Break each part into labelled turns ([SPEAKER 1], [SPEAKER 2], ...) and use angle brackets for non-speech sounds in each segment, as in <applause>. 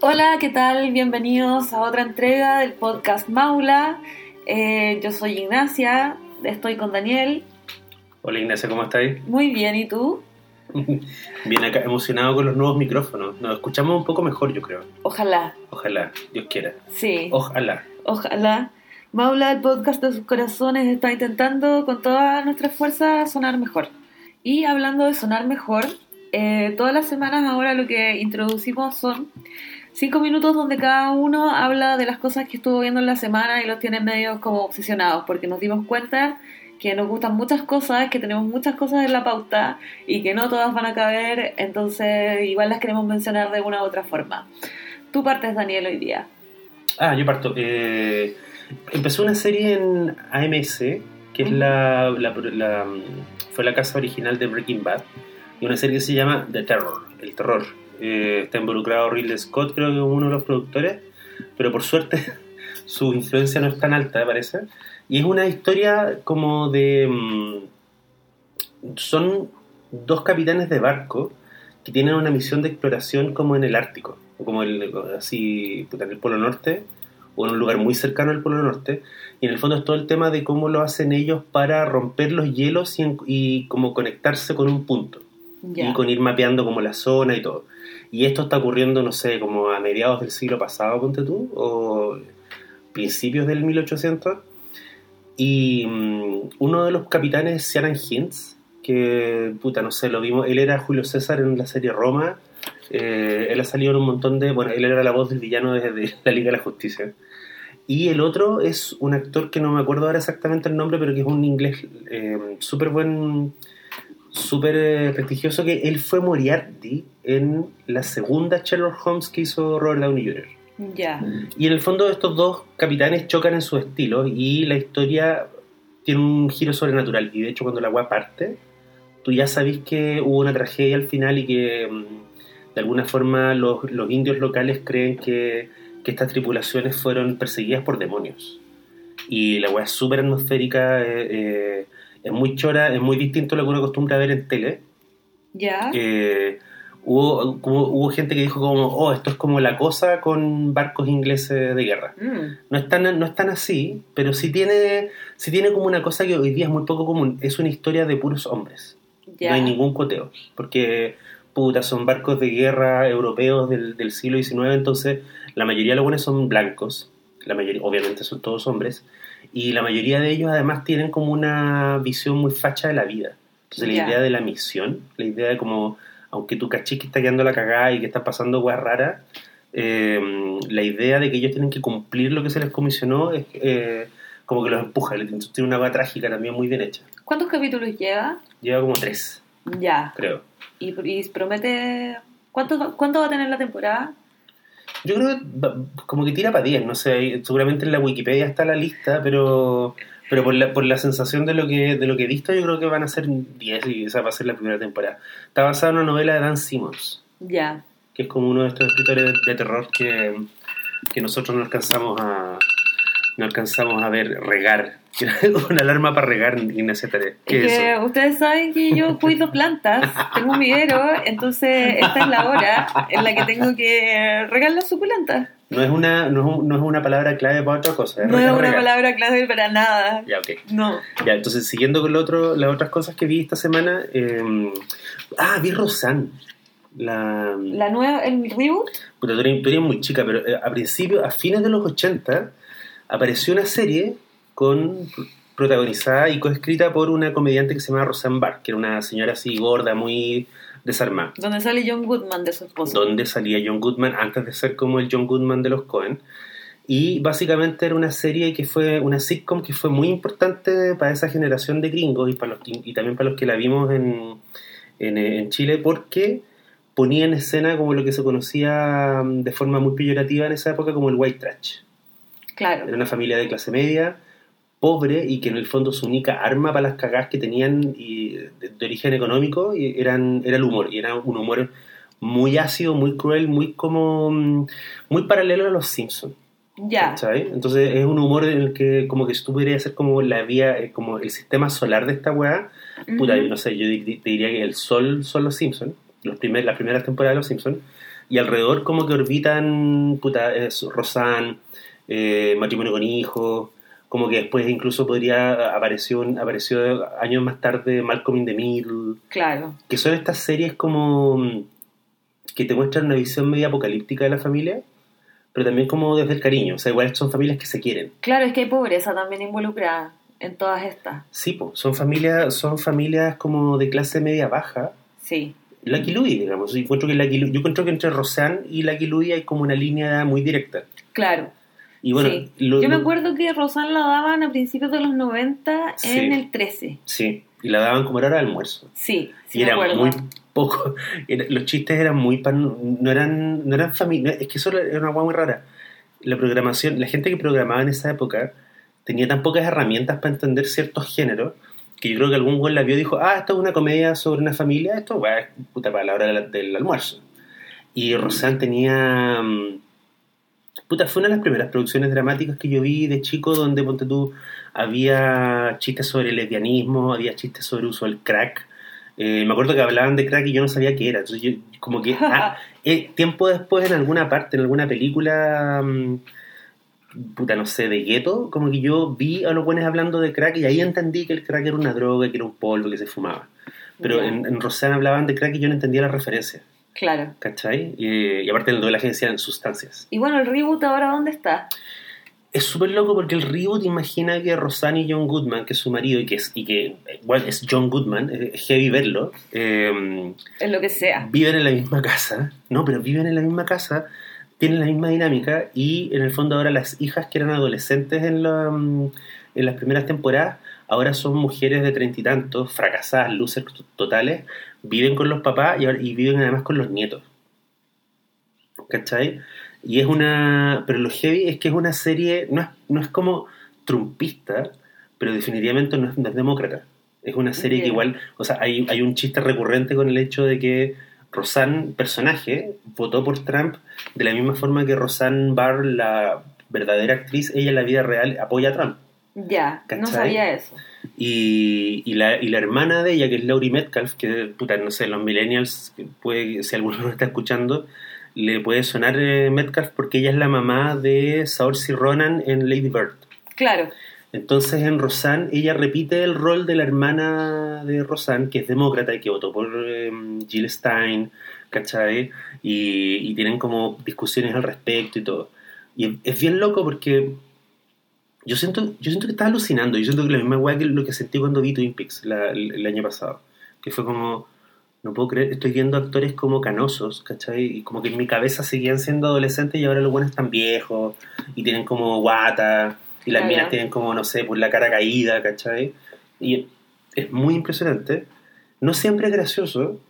[SPEAKER 1] Hola, ¿qué tal? Bienvenidos a otra entrega del podcast Maula. Eh, yo soy Ignacia, estoy con Daniel.
[SPEAKER 2] Hola Ignacia, ¿cómo estáis?
[SPEAKER 1] Muy bien, ¿y tú? <laughs>
[SPEAKER 2] Bien acá, emocionado con los nuevos micrófonos. Nos escuchamos un poco mejor, yo creo.
[SPEAKER 1] Ojalá.
[SPEAKER 2] Ojalá, Dios quiera.
[SPEAKER 1] Sí.
[SPEAKER 2] Ojalá.
[SPEAKER 1] Ojalá. Maula, el podcast de sus corazones, está intentando con todas nuestras fuerzas sonar mejor. Y hablando de sonar mejor, eh, todas las semanas ahora lo que introducimos son cinco minutos donde cada uno habla de las cosas que estuvo viendo en la semana y los tiene medio como obsesionados, porque nos dimos cuenta que nos gustan muchas cosas, que tenemos muchas cosas en la pauta y que no todas van a caber, entonces igual las queremos mencionar de una u otra forma. Tú partes, Daniel, hoy día.
[SPEAKER 2] Ah, yo parto. Eh, empezó una serie en AMC, que es la, la- la- fue la casa original de Breaking Bad, y una serie que se llama The Terror, el terror. Eh, está involucrado Ridley Scott, creo que es uno de los productores, pero por suerte <laughs> su influencia no es tan alta, me parece. Y es una historia como de... mm, son dos capitanes de barco que tienen una misión de exploración como en el Ártico, o como el, así, en el Polo Norte, o en un lugar muy cercano al Polo Norte. Y en el fondo es todo el tema de cómo lo hacen ellos para romper los hielos y, en- y como conectarse con un punto
[SPEAKER 1] Ya.
[SPEAKER 2] y con ir mapeando como la zona y todo. Y esto está ocurriendo, no sé, como a mediados del siglo pasado, ponte tú, o principios del 1800. Y mm, uno de los capitanes es Hinds, que, puta, no sé, lo vimos, él era Julio César en la serie Roma, eh, él ha salido en un montón de, bueno, él era la voz del villano de, de la Liga de la Justicia. Y el otro es un actor que no me acuerdo ahora exactamente el nombre, pero que es un inglés eh, súper buen, súper eh, prestigioso, que él fue Moriarty en la segunda Sherlock Holmes que hizo Robert Downey Jr.
[SPEAKER 1] Ya.
[SPEAKER 2] Y en el fondo estos dos capitanes chocan en sus estilos y la historia tiene un giro sobrenatural. Y de hecho cuando la agua parte, tú ya sabes que hubo una tragedia al final y que mm, de alguna forma los, los indios locales creen que, que estas tripulaciones fueron perseguidas por demonios. Y la weá es súper atmosférica, eh, eh, es muy chora, es muy distinto a lo que uno acostumbra a ver en tele.
[SPEAKER 1] Ya.
[SPEAKER 2] Eh, hubo, hubo gente que dijo como, oh, esto es como la cosa con barcos ingleses de guerra.
[SPEAKER 1] Mm,
[SPEAKER 2] No es tan, no es tan así, pero sí tiene, sí tiene como una cosa que hoy día es muy poco común. Es una historia de puros hombres.
[SPEAKER 1] ya.
[SPEAKER 2] No hay ningún coteo. Porque, puta, son barcos de guerra europeos del, del siglo XIX, entonces la mayoría de los buenos son blancos. La mayoría, obviamente son todos hombres. Y la mayoría de ellos además tienen como una visión muy facha de la vida. Entonces la idea de la misión, la idea de como, aunque tu cachis que está quedando la cagada y que está pasando weas raras, eh, la idea de que ellos tienen que cumplir lo que se les comisionó es eh, como que los empuja. Tiene una wea trágica también muy bien hecha.
[SPEAKER 1] ¿Cuántos capítulos lleva?
[SPEAKER 2] Lleva como tres,
[SPEAKER 1] Ya.
[SPEAKER 2] creo.
[SPEAKER 1] Y, y promete... ¿Cuánto, ¿Cuánto va a tener la temporada?
[SPEAKER 2] Yo creo que como que tira para 10, no sé, seguramente en la Wikipedia está la lista, pero pero por la, por la sensación de lo que de lo que he visto, yo creo que van a ser 10 y esa va a ser la primera temporada. Está basada en una novela de Dan Simmons,
[SPEAKER 1] Ya.
[SPEAKER 2] que es como uno de estos escritores de, de terror que, que nosotros no alcanzamos a no alcanzamos a ver regar. <laughs> una alarma para regar Ignacia Tare. ¿Qué
[SPEAKER 1] Es
[SPEAKER 2] es
[SPEAKER 1] que
[SPEAKER 2] eso?
[SPEAKER 1] ustedes saben que yo cuido plantas, tengo un vivero, entonces esta es la hora en la que tengo que regar las suculentas.
[SPEAKER 2] No es una no es, no es una palabra clave para otra cosa.
[SPEAKER 1] No es una
[SPEAKER 2] regar.
[SPEAKER 1] palabra clave para nada.
[SPEAKER 2] Ya, ok.
[SPEAKER 1] No.
[SPEAKER 2] Ya, entonces siguiendo con lo otro, las otras cosas que vi esta semana, eh, ah, vi Rosanne. La,
[SPEAKER 1] La nueva, el reboot,
[SPEAKER 2] puta, tú eres, tú eres muy chica, pero eh, a principios, a fines de los 80, apareció una serie con protagonizada y coescrita por una comediante que se llama Roseanne Barr, que era una señora así gorda, muy desarmada.
[SPEAKER 1] donde sale John Goodman de su esposo.
[SPEAKER 2] Donde salía John Goodman antes de ser como el John Goodman de los Cohen. Y básicamente era una serie que fue una sitcom que fue muy importante para esa generación de gringos y, para los, y también para los que la vimos en, en, en Chile porque ponía en escena como lo que se conocía mm, de forma muy peyorativa en esa época como el white trash.
[SPEAKER 1] Claro.
[SPEAKER 2] Era una familia de clase media, pobre y que en el fondo su única arma para las cagadas que tenían y de, de origen económico y eran, era el humor. Y era un humor muy ácido, muy cruel, muy como mm, muy paralelo a los Simpsons.
[SPEAKER 1] Ya.
[SPEAKER 2] ¿Sabes? Entonces es un humor en el que como que si tú pudieras hacer como la vía, eh, como el sistema solar de esta weá, puta,
[SPEAKER 1] Ujú.
[SPEAKER 2] yo no sé, yo te diría que el sol son los Simpsons, los primer, las primeras temporadas de los Simpsons, Y alrededor como que orbitan, puta, es Rosanne, eh, matrimonio con hijos, como que después incluso podría apareció apareció años más tarde Malcolm in the Middle
[SPEAKER 1] Claro.
[SPEAKER 2] que son estas series como mm, que te muestran una visión media apocalíptica de la familia pero también como desde el cariño o sea igual son familias que se quieren
[SPEAKER 1] Claro, es que hay pobreza también involucrada en todas estas.
[SPEAKER 2] sí po, son familias son familias como de clase media baja
[SPEAKER 1] Sí.
[SPEAKER 2] Lucky Louie digamos yo encuentro que Lucky Louie- yo encuentro que entre Roseanne y Lucky Louie hay como una línea muy directa
[SPEAKER 1] Claro.
[SPEAKER 2] Y bueno
[SPEAKER 1] sí.
[SPEAKER 2] lo-
[SPEAKER 1] Yo me acuerdo que Rosanne la daban a principios de los 90
[SPEAKER 2] Sí.
[SPEAKER 1] en el 13.
[SPEAKER 2] sí y la daban como era de almuerzo
[SPEAKER 1] Sí, sí
[SPEAKER 2] y
[SPEAKER 1] me
[SPEAKER 2] era
[SPEAKER 1] acuerdo.
[SPEAKER 2] muy poco <laughs> era- los chistes eran muy pan, no eran no eran familia es que eso era una hueá muy rara la programación la gente que programaba en esa época tenía tan pocas herramientas para entender ciertos géneros que yo creo que algún güey la vio y dijo ah esto es una comedia sobre una familia esto weá, es puta para la hora del, almuerzo y Rosanne tenía mm, puta fue una de las primeras producciones dramáticas que yo vi de chico donde ponte tú había chistes sobre el lesbianismo había chistes sobre el uso del crack eh, me acuerdo que hablaban de crack y yo no sabía qué era. Entonces yo, como que ah, <laughs> eh, tiempo después en alguna parte, en alguna película, mm, puta, no sé, de gueto, como que yo vi a los buenos hablando de crack y ahí entendí que el crack era una droga, que era un polvo que se fumaba. Pero en, en hablaban de crack y yo no entendía la referencia,
[SPEAKER 1] Claro.
[SPEAKER 2] ¿cachai? Y, y aparte en el doblaje decían sustancias.
[SPEAKER 1] Y bueno, el reboot ahora, ¿dónde está?
[SPEAKER 2] Es súper loco porque el reboot imagina que Rosanne y John Goodman, que es su marido y que es, y que igual es John Goodman, es heavy verlo, eh,
[SPEAKER 1] En lo que sea.
[SPEAKER 2] viven en la misma casa, no, pero viven en la misma casa, tienen la misma dinámica y en el fondo ahora las hijas que eran adolescentes en, la, mm, en las primeras temporadas, ahora son mujeres de treinta y tantos, fracasadas, losers totales, viven con los papás y, viven además con los nietos. ¿Cachai? Y es una... Pero lo heavy es que es una serie, no es, no es como trumpista, pero definitivamente no es, no es demócrata. Es una serie que igual, o sea, hay, hay un chiste recurrente con el hecho de que Roseanne, personaje, votó por Trump de la misma forma que Roseanne Barr, la verdadera actriz, ella en la vida real apoya a Trump.
[SPEAKER 1] Ya, no sabía eso.
[SPEAKER 2] Y, y, la, y la hermana de ella, que es Laurie Metcalf, que, puta, no sé, los millennials, puede, si alguno lo está escuchando, le puede sonar eh, Metcalf porque ella es la mamá de Saoirse Ronan en Lady Bird.
[SPEAKER 1] Claro.
[SPEAKER 2] Entonces en Rosanne ella repite el rol de la hermana de Rosanne, que es demócrata y que votó por eh, Jill Stein, ¿cachai? Y, y tienen como discusiones al respecto y todo. Y es bien loco porque yo siento, yo siento que estaba alucinando. Yo siento que la misma weá que lo que sentí cuando vi Twin Peaks la- el, el año pasado. Que fue como, no puedo creer, estoy viendo actores como canosos, ¿cachai? Y como que en mi cabeza seguían siendo adolescentes y ahora los buenos están viejos y tienen como guata y las
[SPEAKER 1] Ah,
[SPEAKER 2] minas tienen como, no sé, por la cara caída, ¿cachai? Y es muy impresionante. No siempre es gracioso,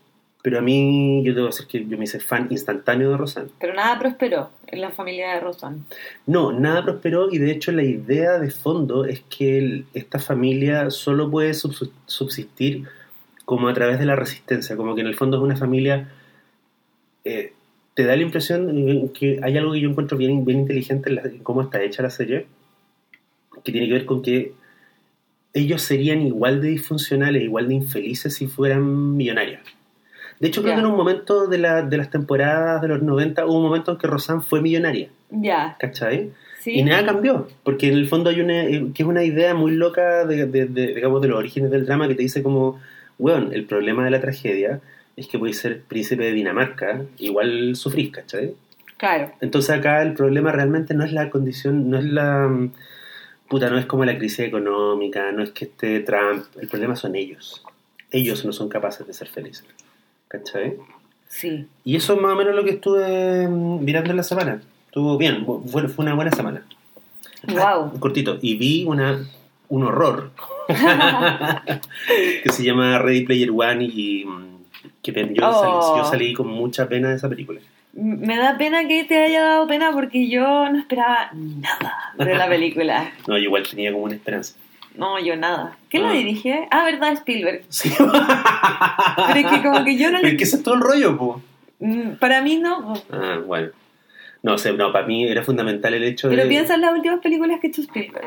[SPEAKER 2] pero a mí, yo debo decir que yo me hice fan instantáneo de Rosanne.
[SPEAKER 1] Pero nada prosperó en la familia de.
[SPEAKER 2] No, nada prosperó y de hecho la idea de fondo es que esta familia solo puede subs- subsistir como a través de la resistencia, como que en el fondo es una familia... eh, te da la impresión que hay algo que yo encuentro bien, inteligente en cómo está hecha la serie, que tiene que ver con que ellos serían igual de disfuncionales, igual de infelices si fueran millonarios. De hecho, creo que en un momento de, la- de las temporadas de los 90 hubo un momento en que Rosanne fue millonaria,
[SPEAKER 1] Ya,
[SPEAKER 2] ¿cachai?
[SPEAKER 1] sí.
[SPEAKER 2] Y nada cambió, porque en el fondo hay una, eh, que es una idea muy loca de, de- de, digamos, de los orígenes del drama que te dice como, weón, el problema de la tragedia es que puedes ser príncipe de Dinamarca, igual sufrís, ¿cachai?
[SPEAKER 1] Claro,
[SPEAKER 2] Entonces acá el problema realmente no es la condición, no es la... mm, Puta, no es como la crisis económica, no es que esté Trump, el problema son ellos. Ellos no son capaces de ser felices, ¿cachai?
[SPEAKER 1] sí.
[SPEAKER 2] Y eso es más o menos lo que estuve mm, mirando en la semana. Estuvo bien, fue, fue una buena semana. Ah,
[SPEAKER 1] Wow.
[SPEAKER 2] cortito. Y vi una, un horror <laughs> que se llama Ready Player One y mm, que yo,
[SPEAKER 1] Oh.
[SPEAKER 2] salí, yo salí con mucha pena de esa película.
[SPEAKER 1] Me da pena que te haya dado pena porque yo no esperaba nada de la película. <laughs>
[SPEAKER 2] No, yo igual tenía como una esperanza.
[SPEAKER 1] No, yo nada. ¿Quién la
[SPEAKER 2] Ah.
[SPEAKER 1] dirige? Ah, verdad, Spielberg. <laughs>
[SPEAKER 2] Sí.
[SPEAKER 1] Pero es que como que yo no
[SPEAKER 2] Pero
[SPEAKER 1] le...
[SPEAKER 2] es que ese es todo el rollo, po.
[SPEAKER 1] Mm, Para mí no.
[SPEAKER 2] Ah, bueno. No sé, no, para mí era fundamental el hecho
[SPEAKER 1] Pero
[SPEAKER 2] de...
[SPEAKER 1] piensa en las últimas películas que ha hecho Spielberg.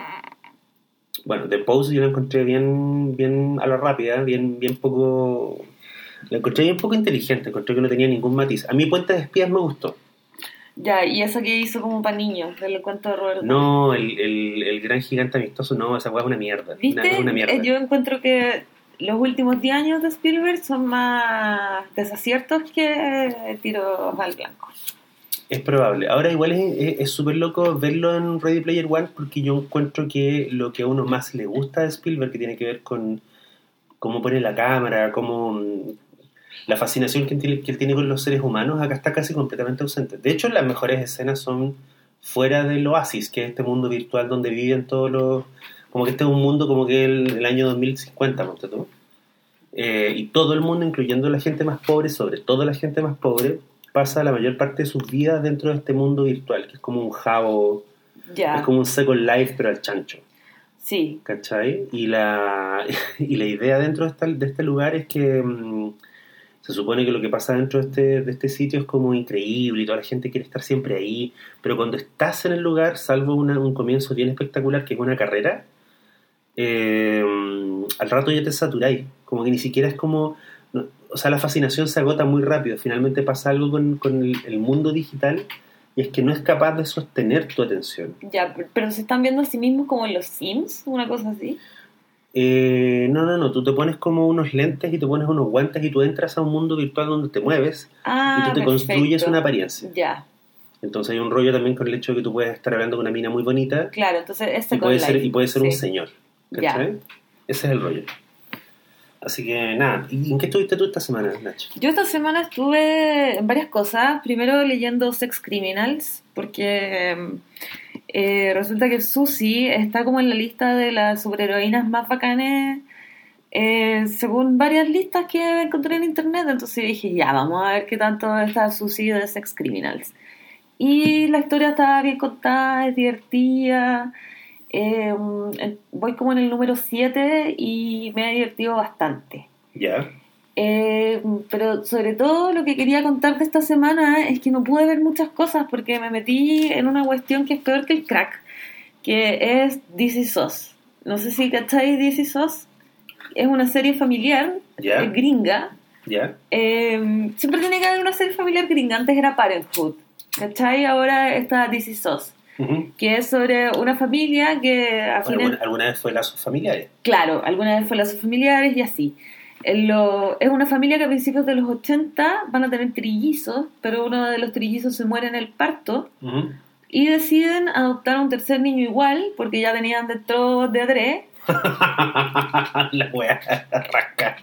[SPEAKER 2] Bueno, The Pose yo la encontré bien, bien a la rápida, bien, bien poco... La encontré un poco inteligente, encontré que no tenía ningún matiz. A mí Puente de Espías me gustó.
[SPEAKER 1] Ya, y eso que hizo como para niños, del cuento de Roberto.
[SPEAKER 2] No, el, el, el gran gigante amistoso, no, esa weá es una mierda.
[SPEAKER 1] ¿Viste?
[SPEAKER 2] Una, es una mierda.
[SPEAKER 1] Eh, Yo encuentro que los últimos 10 años de Spielberg son más desaciertos que tiros al blanco.
[SPEAKER 2] Es probable. Ahora igual es- súper loco verlo en Ready Player One porque yo encuentro que lo que a uno más le gusta de Spielberg, que tiene que ver con cómo pone la cámara, cómo la fascinación que él, tiene, que él tiene con los seres humanos, acá está casi completamente ausente. De hecho, las mejores escenas son fuera del Oasis, que es este mundo virtual donde viven todos los... Como que este es un mundo como que el, el año 2050, ponte tú. Eh, y todo el mundo, incluyendo la gente más pobre, sobre todo la gente más pobre, pasa la mayor parte de sus vidas dentro de este mundo virtual, que es como un jabo,
[SPEAKER 1] Ya,
[SPEAKER 2] es como un Second Life, pero al chancho.
[SPEAKER 1] sí.
[SPEAKER 2] ¿Cachai? Y la, <laughs> y la idea dentro de, esta- de este lugar es que mm, se supone que lo que pasa dentro de este, de este sitio es como increíble y toda la gente quiere estar siempre ahí, pero cuando estás en el lugar, salvo un comienzo bien espectacular que es una carrera, eh, al rato ya te saturáis, como que ni siquiera es como... no- o sea, la fascinación se agota muy rápido, finalmente pasa algo con, con el, el mundo digital y es que no es capaz de sostener tu atención.
[SPEAKER 1] Ya, pero se están viendo a sí mismos como en los Sims, una cosa así.
[SPEAKER 2] Eh, no, no, no, tú te pones como unos lentes y te pones unos guantes y tú entras a un mundo virtual donde te mueves
[SPEAKER 1] Ah,
[SPEAKER 2] y tú te
[SPEAKER 1] perfecto.
[SPEAKER 2] construyes una apariencia.
[SPEAKER 1] Ya,
[SPEAKER 2] Entonces hay un rollo también con el hecho de que tú puedes estar hablando con una mina muy bonita
[SPEAKER 1] claro, entonces este
[SPEAKER 2] y puede, ser, y puede ser un
[SPEAKER 1] Sí.
[SPEAKER 2] señor.
[SPEAKER 1] Ya.
[SPEAKER 2] Ese es el rollo. Así que nada, ¿y en qué estuviste tú esta semana, Nacho?
[SPEAKER 1] Yo esta semana estuve en varias cosas. Primero leyendo Sex Criminals, porque eh, resulta que Susie está como en la lista de las superheroínas más bacanes, eh, según varias listas que encontré en internet. Entonces dije, ya, vamos a ver qué tanto está Susie de Sex Criminals. Y la historia está bien contada, es divertida. Eh, voy como en el número 7 y me ha divertido bastante.
[SPEAKER 2] Ya.
[SPEAKER 1] Eh, pero sobre todo lo que quería contarte esta semana es que no pude ver muchas cosas porque me metí en una cuestión que es peor que el crack, que es This Is Us. No sé si cacháis Is Us. Es una serie familiar
[SPEAKER 2] Ya.
[SPEAKER 1] eh, gringa.
[SPEAKER 2] Ya.
[SPEAKER 1] Eh, siempre tiene que haber una serie familiar gringa. Antes era Parenthood. ¿Cachai? Ahora está Us.
[SPEAKER 2] Ujú.
[SPEAKER 1] Que es sobre una familia que a fines-
[SPEAKER 2] ¿Alguna, alguna vez fue lazos familiares?
[SPEAKER 1] Claro, alguna vez fue lazos familiares y así. Lo- es una familia que a principios de los 80 van a tener trillizos, pero uno de los trillizos se muere en el parto y deciden adoptar un tercer niño igual, porque ya tenían dentro de tres.
[SPEAKER 2] La wea rasca.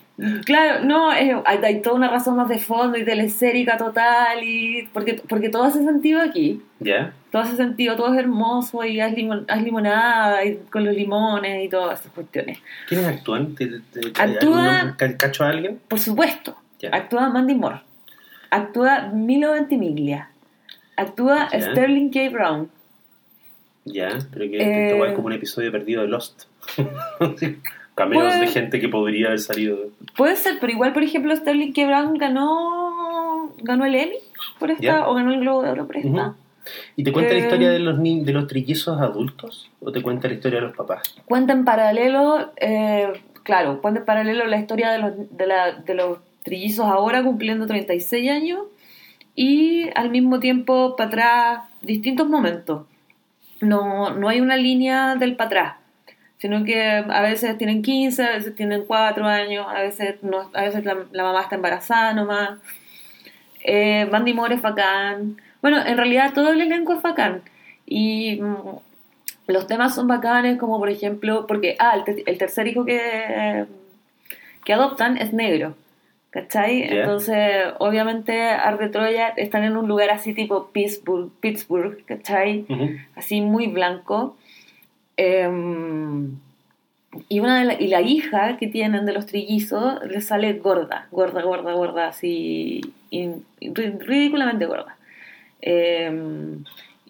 [SPEAKER 1] Claro, no, es- hay, hay toda una razón más de fondo y telesérica total, y porque, porque todo hace sentido aquí.
[SPEAKER 2] ¿Ya?
[SPEAKER 1] Todo hace sentido, todo es hermoso y haz, limon- haz limonada y con los limones y todas esas cuestiones.
[SPEAKER 2] ¿Quiénes actúan? ¿Te- te- te-
[SPEAKER 1] Actúa-?
[SPEAKER 2] ¿Cacho a alguien?
[SPEAKER 1] Por supuesto. Actúa Mandy Moore. Actúa Milo Ventimiglia. Actúa. Sterling K. Brown.
[SPEAKER 2] Ya, pero que
[SPEAKER 1] Eh,
[SPEAKER 2] esto es como un episodio perdido de Lost. <laughs> Cameos de
[SPEAKER 1] Pues-
[SPEAKER 2] gente que podría haber salido.
[SPEAKER 1] Puede ser, pero igual, por ejemplo, Sterling K. Brown ganó ganó el Emmy por esta,
[SPEAKER 2] Ya.
[SPEAKER 1] o ganó el Globo de Oro por esta.
[SPEAKER 2] Ujú. ¿Y te cuenta la
[SPEAKER 1] Eh,
[SPEAKER 2] historia de los de los trillizos adultos? ¿O te cuenta la historia de los papás?
[SPEAKER 1] Cuenta en paralelo, eh, claro, cuenta en paralelo la historia de los, de, la- de los trillizos ahora cumpliendo 36 años y al mismo tiempo para atrás distintos momentos. No, no hay una línea del para atrás, sino que a veces tienen 15, a veces tienen 4 años, a veces, no, a veces la, la mamá está embarazada nomás. Eh, Mandy Moore es bacán. Bueno, en realidad todo el elenco es bacán. Y mm, los temas son bacanes, como por ejemplo, porque, ah, el, te- el tercer hijo que, que adoptan es negro, ¿cachai?
[SPEAKER 2] Ya.
[SPEAKER 1] Entonces, obviamente, Arde Troya están en un lugar así tipo Pittsburgh, Pittsburgh ¿cachai?
[SPEAKER 2] Ujú.
[SPEAKER 1] Así muy blanco. Em, y, una la, y la hija que tienen de los trillizos le sale gorda, gorda, gorda, gorda, así, ridículamente gorda. Em,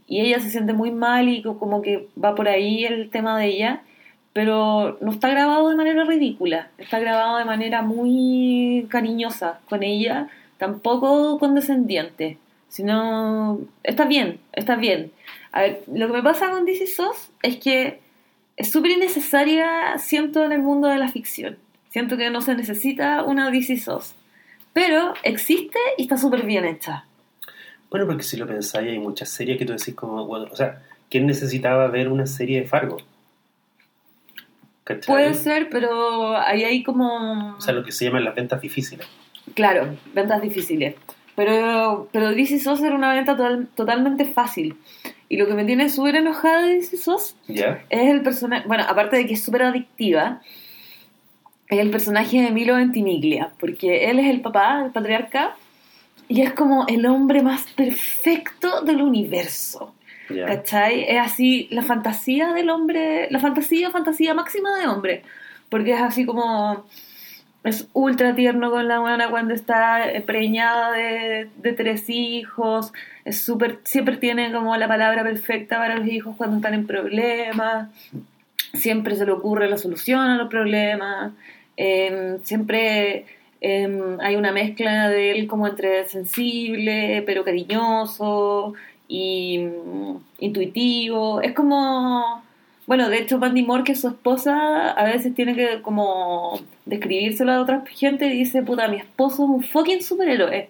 [SPEAKER 1] y ella se siente muy mal y co- como que va por ahí el tema de ella, pero no está grabado de manera ridícula, está grabado de manera muy cariñosa con ella, tampoco condescendiente, sino está bien, está bien. A ver, lo que me pasa con DC SOS es que es súper innecesaria, siento, en el mundo de la ficción. Siento que no se necesita una DC SOS. Pero existe y está súper bien hecha.
[SPEAKER 2] Bueno, porque si lo pensáis, hay muchas series que tú decís como, bueno, o sea, ¿quién necesitaba ver una serie de Fargo? ¿Cachai?
[SPEAKER 1] Puede ser, pero ahí hay como...
[SPEAKER 2] O sea, lo que se llaman las ventas difíciles.
[SPEAKER 1] Claro, ventas difíciles. Pero, pero DC SOS era una venta total- totalmente fácil. Y lo que me tiene súper enojada de SOS
[SPEAKER 2] ¿Ya?
[SPEAKER 1] es el personaje, bueno, aparte de que es súper adictiva, es el personaje de Milo Ventimiglia, porque él es el papá, el patriarca, y es como el hombre más perfecto del universo.
[SPEAKER 2] ¿Ya?
[SPEAKER 1] ¿Cachai? Es así la fantasía del hombre, la fantasía, fantasía máxima de hombre. Porque es así como. Es ultra tierno con la buena cuando está preñada de, de tres hijos. Es súper. Siempre tiene como la palabra perfecta para los hijos cuando están en problemas. Siempre se le ocurre la solución a los problemas. Em, siempre em, hay una mezcla de él como entre sensible, pero cariñoso y mm, intuitivo. Es como, bueno, de hecho Mandy Moore, que su esposa, a veces tiene que como describírselo a otra gente y dice, puta, mi esposo es un fucking superhéroe.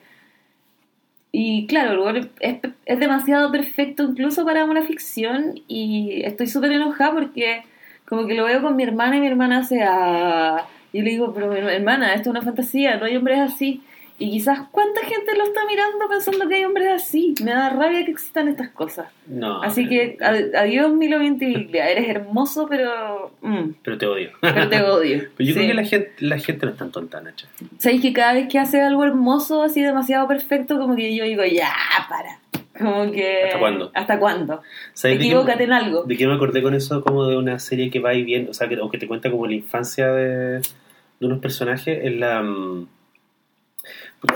[SPEAKER 1] Y claro, el weón es, es demasiado perfecto incluso para una ficción y estoy súper enojada porque como que lo veo con mi hermana y mi hermana hace ah, y le digo, pero hermana, esto es una fantasía, no hay hombres así. Y quizás cuánta gente lo está mirando pensando que hay hombres así. Me da rabia que existan estas cosas.
[SPEAKER 2] No.
[SPEAKER 1] Así que ad- adiós Milo Ventimiglia, eres hermoso pero mm,
[SPEAKER 2] Pero te odio.
[SPEAKER 1] pero te odio. <laughs>
[SPEAKER 2] Pero yo
[SPEAKER 1] Sí.
[SPEAKER 2] creo que la gente, la gente no es tan tonta, Nacha.
[SPEAKER 1] ¿Sabéis que cada vez que hace algo hermoso, así demasiado perfecto, como que yo digo, ya, para. Como que...
[SPEAKER 2] ¿Hasta cuándo?
[SPEAKER 1] ¿Hasta cuándo?
[SPEAKER 2] ¿Sabes de qué-
[SPEAKER 1] Equivócate en algo.
[SPEAKER 2] ¿De qué me acordé con eso? Como de una serie que va y viene, o sea, que, o que te cuenta como la infancia de, de unos personajes. En la. mm,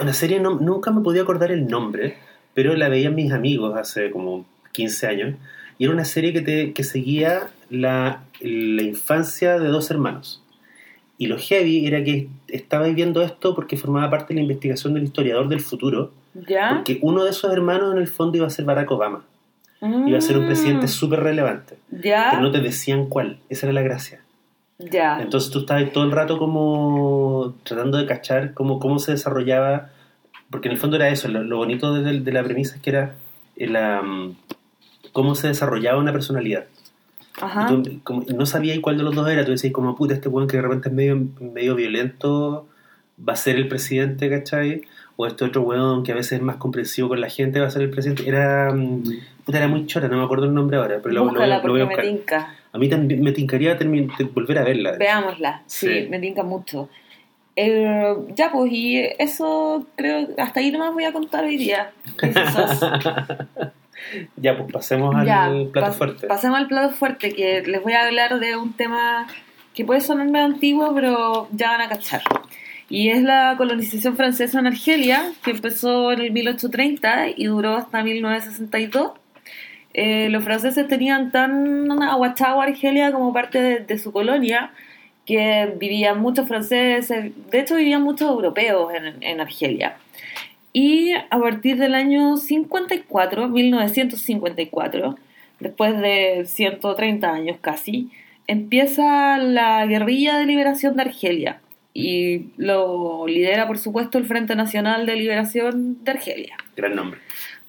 [SPEAKER 2] Una serie no- nunca me podía acordar el nombre, pero la veían mis amigos hace como 15 años. Y era una serie que, te, que seguía la, la infancia de dos hermanos. Y lo heavy era que estaba viendo esto porque formaba parte de la investigación del historiador del futuro.
[SPEAKER 1] ¿Ya?
[SPEAKER 2] Porque uno de esos hermanos en el fondo iba a ser Barack Obama. Iba a ser un presidente
[SPEAKER 1] Mm,
[SPEAKER 2] súper relevante.
[SPEAKER 1] ¿Ya?
[SPEAKER 2] Pero no te decían cuál. Esa era la gracia.
[SPEAKER 1] Ya.
[SPEAKER 2] Entonces tú estabas todo el rato como tratando de cachar cómo, cómo se desarrollaba. Porque en el fondo era eso. Lo, lo bonito de, de la premisa es que era eh, mm, cómo se desarrollaba una personalidad.
[SPEAKER 1] Ajá.
[SPEAKER 2] Y tú, como, no sabías cuál de los dos era. Tú decías, como puta, este weón que de repente es medio, medio violento va a ser el presidente, ¿cachai? O este otro weón que a veces es más comprensivo con la gente va a ser el presidente. Era, mm, puta, era muy chora, no me acuerdo el nombre ahora, pero lo, lo
[SPEAKER 1] Búscala
[SPEAKER 2] lo voy a
[SPEAKER 1] me.
[SPEAKER 2] A mí también me tincaría volver a verla.
[SPEAKER 1] Veámosla. Sí,
[SPEAKER 2] Sí.
[SPEAKER 1] me tinca mucho. Eh, ya, pues, y eso creo hasta ahí nomás voy a contar hoy día. <laughs>
[SPEAKER 2] Ya, pues pasemos al
[SPEAKER 1] Ya,
[SPEAKER 2] plato
[SPEAKER 1] pas-
[SPEAKER 2] fuerte.
[SPEAKER 1] Pasemos al plato fuerte, que les voy a hablar de un tema que puede sonar medio antiguo, pero ya van a cachar. Y es la colonización francesa en Argelia, que empezó en el 1830 y duró hasta 1962. Eh, los franceses tenían tan aguachado a Argelia como parte de, de su colonia que vivían muchos franceses, de hecho vivían muchos europeos en, en Argelia. Y a partir del año 54, 1954, después de 130 años casi, empieza la guerrilla de liberación de Argelia. Y lo lidera, por supuesto, el Frente Nacional de Liberación de Argelia.
[SPEAKER 2] Gran nombre.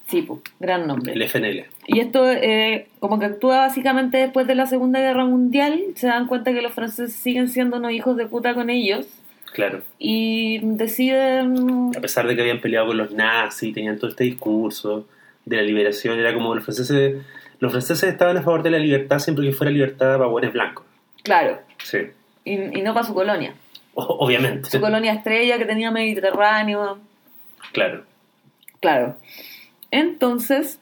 [SPEAKER 1] Sí, pues, gran nombre.
[SPEAKER 2] El FNL.
[SPEAKER 1] Y esto, eh, como que actúa básicamente después de la Segunda Guerra Mundial, se dan cuenta que los franceses siguen siendo unos hijos de puta con ellos
[SPEAKER 2] Claro.
[SPEAKER 1] y deciden...
[SPEAKER 2] A pesar de que habían peleado con los nazis, tenían todo este discurso de la liberación, era como los franceses. Los franceses estaban a favor de la libertad siempre que fuera libertad para buenos blancos.
[SPEAKER 1] Claro,
[SPEAKER 2] Sí.
[SPEAKER 1] y, y no para su colonia.
[SPEAKER 2] O- obviamente.
[SPEAKER 1] Su colonia estrella que tenía Mediterráneo.
[SPEAKER 2] Claro.
[SPEAKER 1] Claro. Entonces,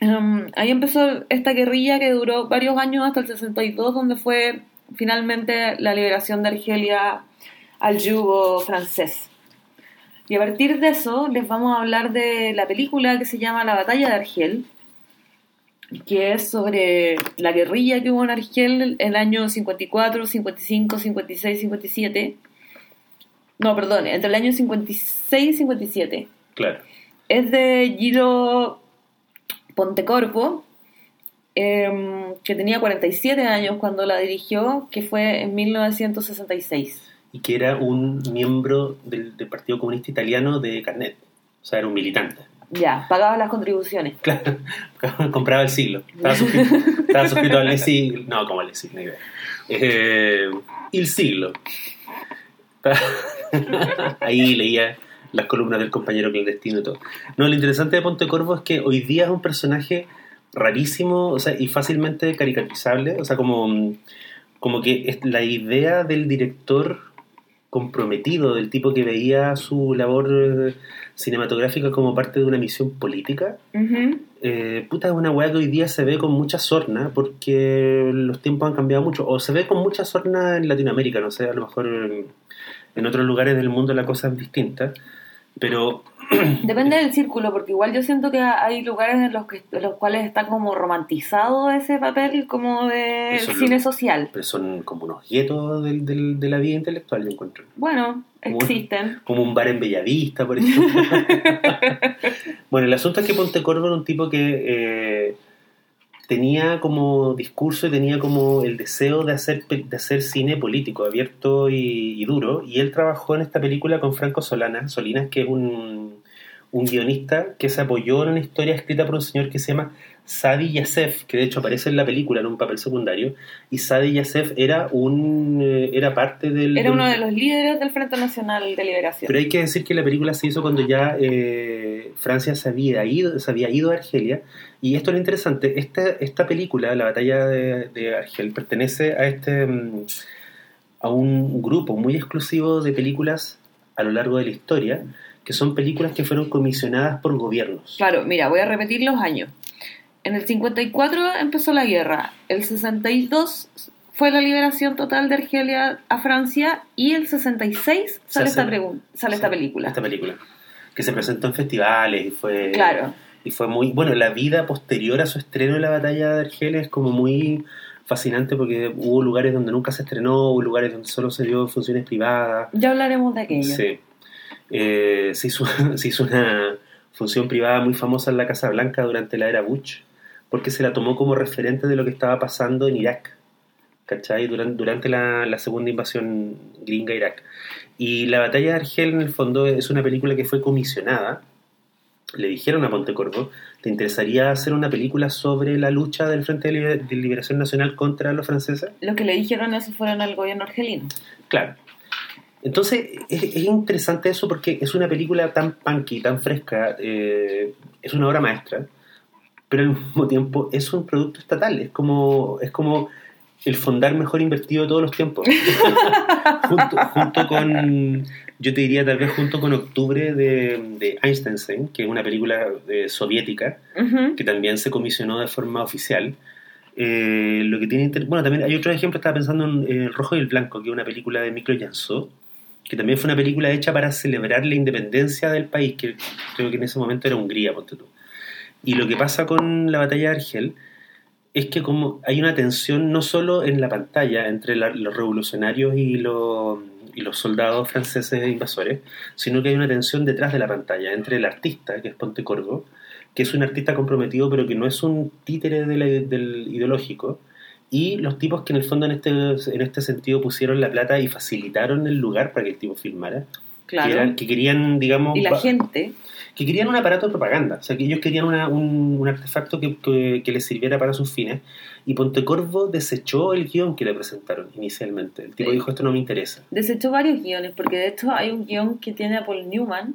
[SPEAKER 1] em, ahí empezó esta guerrilla que duró varios años hasta el 62, donde fue finalmente la liberación de Argelia al yugo francés. Y a partir de eso les vamos a hablar de la película que se llama La batalla de Argel, que es sobre la guerrilla que hubo en Argel en el año 54, 55, 56, 57. No, perdón, entre el año 56 y 57
[SPEAKER 2] Claro.
[SPEAKER 1] Es de Giro Pontecorvo, em, que tenía 47 años cuando la dirigió, que fue en 1966.
[SPEAKER 2] y que era un miembro del, del Partido Comunista Italiano de carnet. O sea, era un militante.
[SPEAKER 1] Ya, pagaba las contribuciones.
[SPEAKER 2] Claro, <laughs> compraba el siglo. Estaba suscrito, estaba suscrito al siglo. No, como al siglo, no idea. Eh, el siglo. <laughs> Ahí leía las columnas del compañero clandestino y todo. No, lo interesante de Pontecorvo es que hoy día es un personaje rarísimo o sea, y fácilmente caricaturizable. O sea, como, como que es la idea del director comprometido, del tipo que veía su labor eh, cinematográfica como parte de una misión política. Eh, puta, es una weá que hoy día se ve con mucha sorna porque los tiempos han cambiado mucho. O se ve con mucha sorna en Latinoamérica, no sé, a lo mejor en, en otros lugares del mundo la cosa es distinta. Pero <clears throat>
[SPEAKER 1] Depende del círculo, porque igual yo siento que hay lugares en los, que, en los cuales está como romantizado ese papel como de cine
[SPEAKER 2] lo-
[SPEAKER 1] social.
[SPEAKER 2] pero son como unos guetos del- del- de la vida intelectual, yo encuentro.
[SPEAKER 1] Bueno,
[SPEAKER 2] Como-
[SPEAKER 1] existen.
[SPEAKER 2] Como un bar en Bellavista, por ejemplo. <laughs> <laughs> bueno, el asunto es que Pontecorvo era un tipo que eh, tenía como discurso y tenía como el deseo de hacer, de hacer cine político, abierto y, y duro. Y él trabajó en esta película con Franco Solana, Solinas, que es un, un guionista que se apoyó en una historia escrita por un señor que se llama Sadi Yassef, que de hecho aparece en la película en un papel secundario. Y Sadi Yassef era, un, eh, era parte del...
[SPEAKER 1] Era uno de los líderes del Frente Nacional de Liberación.
[SPEAKER 2] pero hay que decir que la película se hizo cuando ya eh, Francia se había, ido, se había ido a Argelia. Y esto es lo interesante. Esta, esta película, La batalla de, de Argel, pertenece a, este, mm, a un grupo muy exclusivo de películas a lo largo de la historia, que son películas que fueron comisionadas por gobiernos.
[SPEAKER 1] Claro, mira, voy a repetir los años. En el 54 empezó la guerra, el 62 fue la liberación total de Argelia a Francia y el 66 sale,
[SPEAKER 2] hace-
[SPEAKER 1] esta, pregun- sale esta película.
[SPEAKER 2] Esta película. Que se presentó en festivales y fue...
[SPEAKER 1] Claro,
[SPEAKER 2] Y fue muy. Bueno, la vida posterior a su estreno en la batalla de Argelia es como muy fascinante porque hubo lugares donde nunca se estrenó, hubo lugares donde solo se dio en funciones privadas.
[SPEAKER 1] ya hablaremos de aquello.
[SPEAKER 2] Sí. Eh, se, hizo, <laughs> se hizo una función privada muy famosa en la Casa Blanca durante la era Bush porque se la tomó como referente de lo que estaba pasando en Irak. ¿Cachai? Durante, durante la, la segunda invasión gringa a Irak. Y la batalla de Argel, en el fondo, es una película que fue comisionada. Le dijeron a Pontecorvo, ¿te interesaría hacer una película sobre la lucha del Frente de, Liber- de Liberación Nacional contra los franceses?
[SPEAKER 1] Los que le dijeron eso fueron al gobierno argelino.
[SPEAKER 2] Claro. Entonces, es, es interesante eso porque es una película tan punky, tan fresca, eh, es una obra maestra, pero al mismo tiempo es un producto estatal, es como, es como el fondar mejor invertido de todos los tiempos. <laughs> junto, junto con, yo te diría tal vez junto con Octubre de, de Einstein, que es una película eh, soviética,
[SPEAKER 1] Ujú.
[SPEAKER 2] que también se comisionó de forma oficial. Eh, lo que tiene inter- bueno también hay otro ejemplo estaba pensando en El Rojo y el Blanco que es una película de Miklo Jansó que también fue una película hecha para celebrar la independencia del país que creo que en ese momento era Hungría ponte tú. y lo que pasa con la batalla de Argel es que como hay una tensión no solo en la pantalla entre la- los revolucionarios y, los y los soldados franceses invasores, sino que hay una tensión detrás de la pantalla entre el artista, que es Pontecorvo, que es un artista comprometido pero que no es un títere del ideológico, y los tipos que en el fondo en este, en este sentido pusieron la plata y facilitaron el lugar para que el tipo filmara, que,
[SPEAKER 1] Claro.
[SPEAKER 2] eran- que querían, digamos,
[SPEAKER 1] Y la gente,
[SPEAKER 2] que querían un aparato de propaganda, o sea, que ellos querían una- un, un artefacto que, que- que les sirviera para sus fines, y Pontecorvo desechó el guion que le presentaron inicialmente. El tipo
[SPEAKER 1] Sí.
[SPEAKER 2] dijo, esto no me interesa.
[SPEAKER 1] desechó varios guiones, porque de hecho hay un guion que tiene a Paul Newman.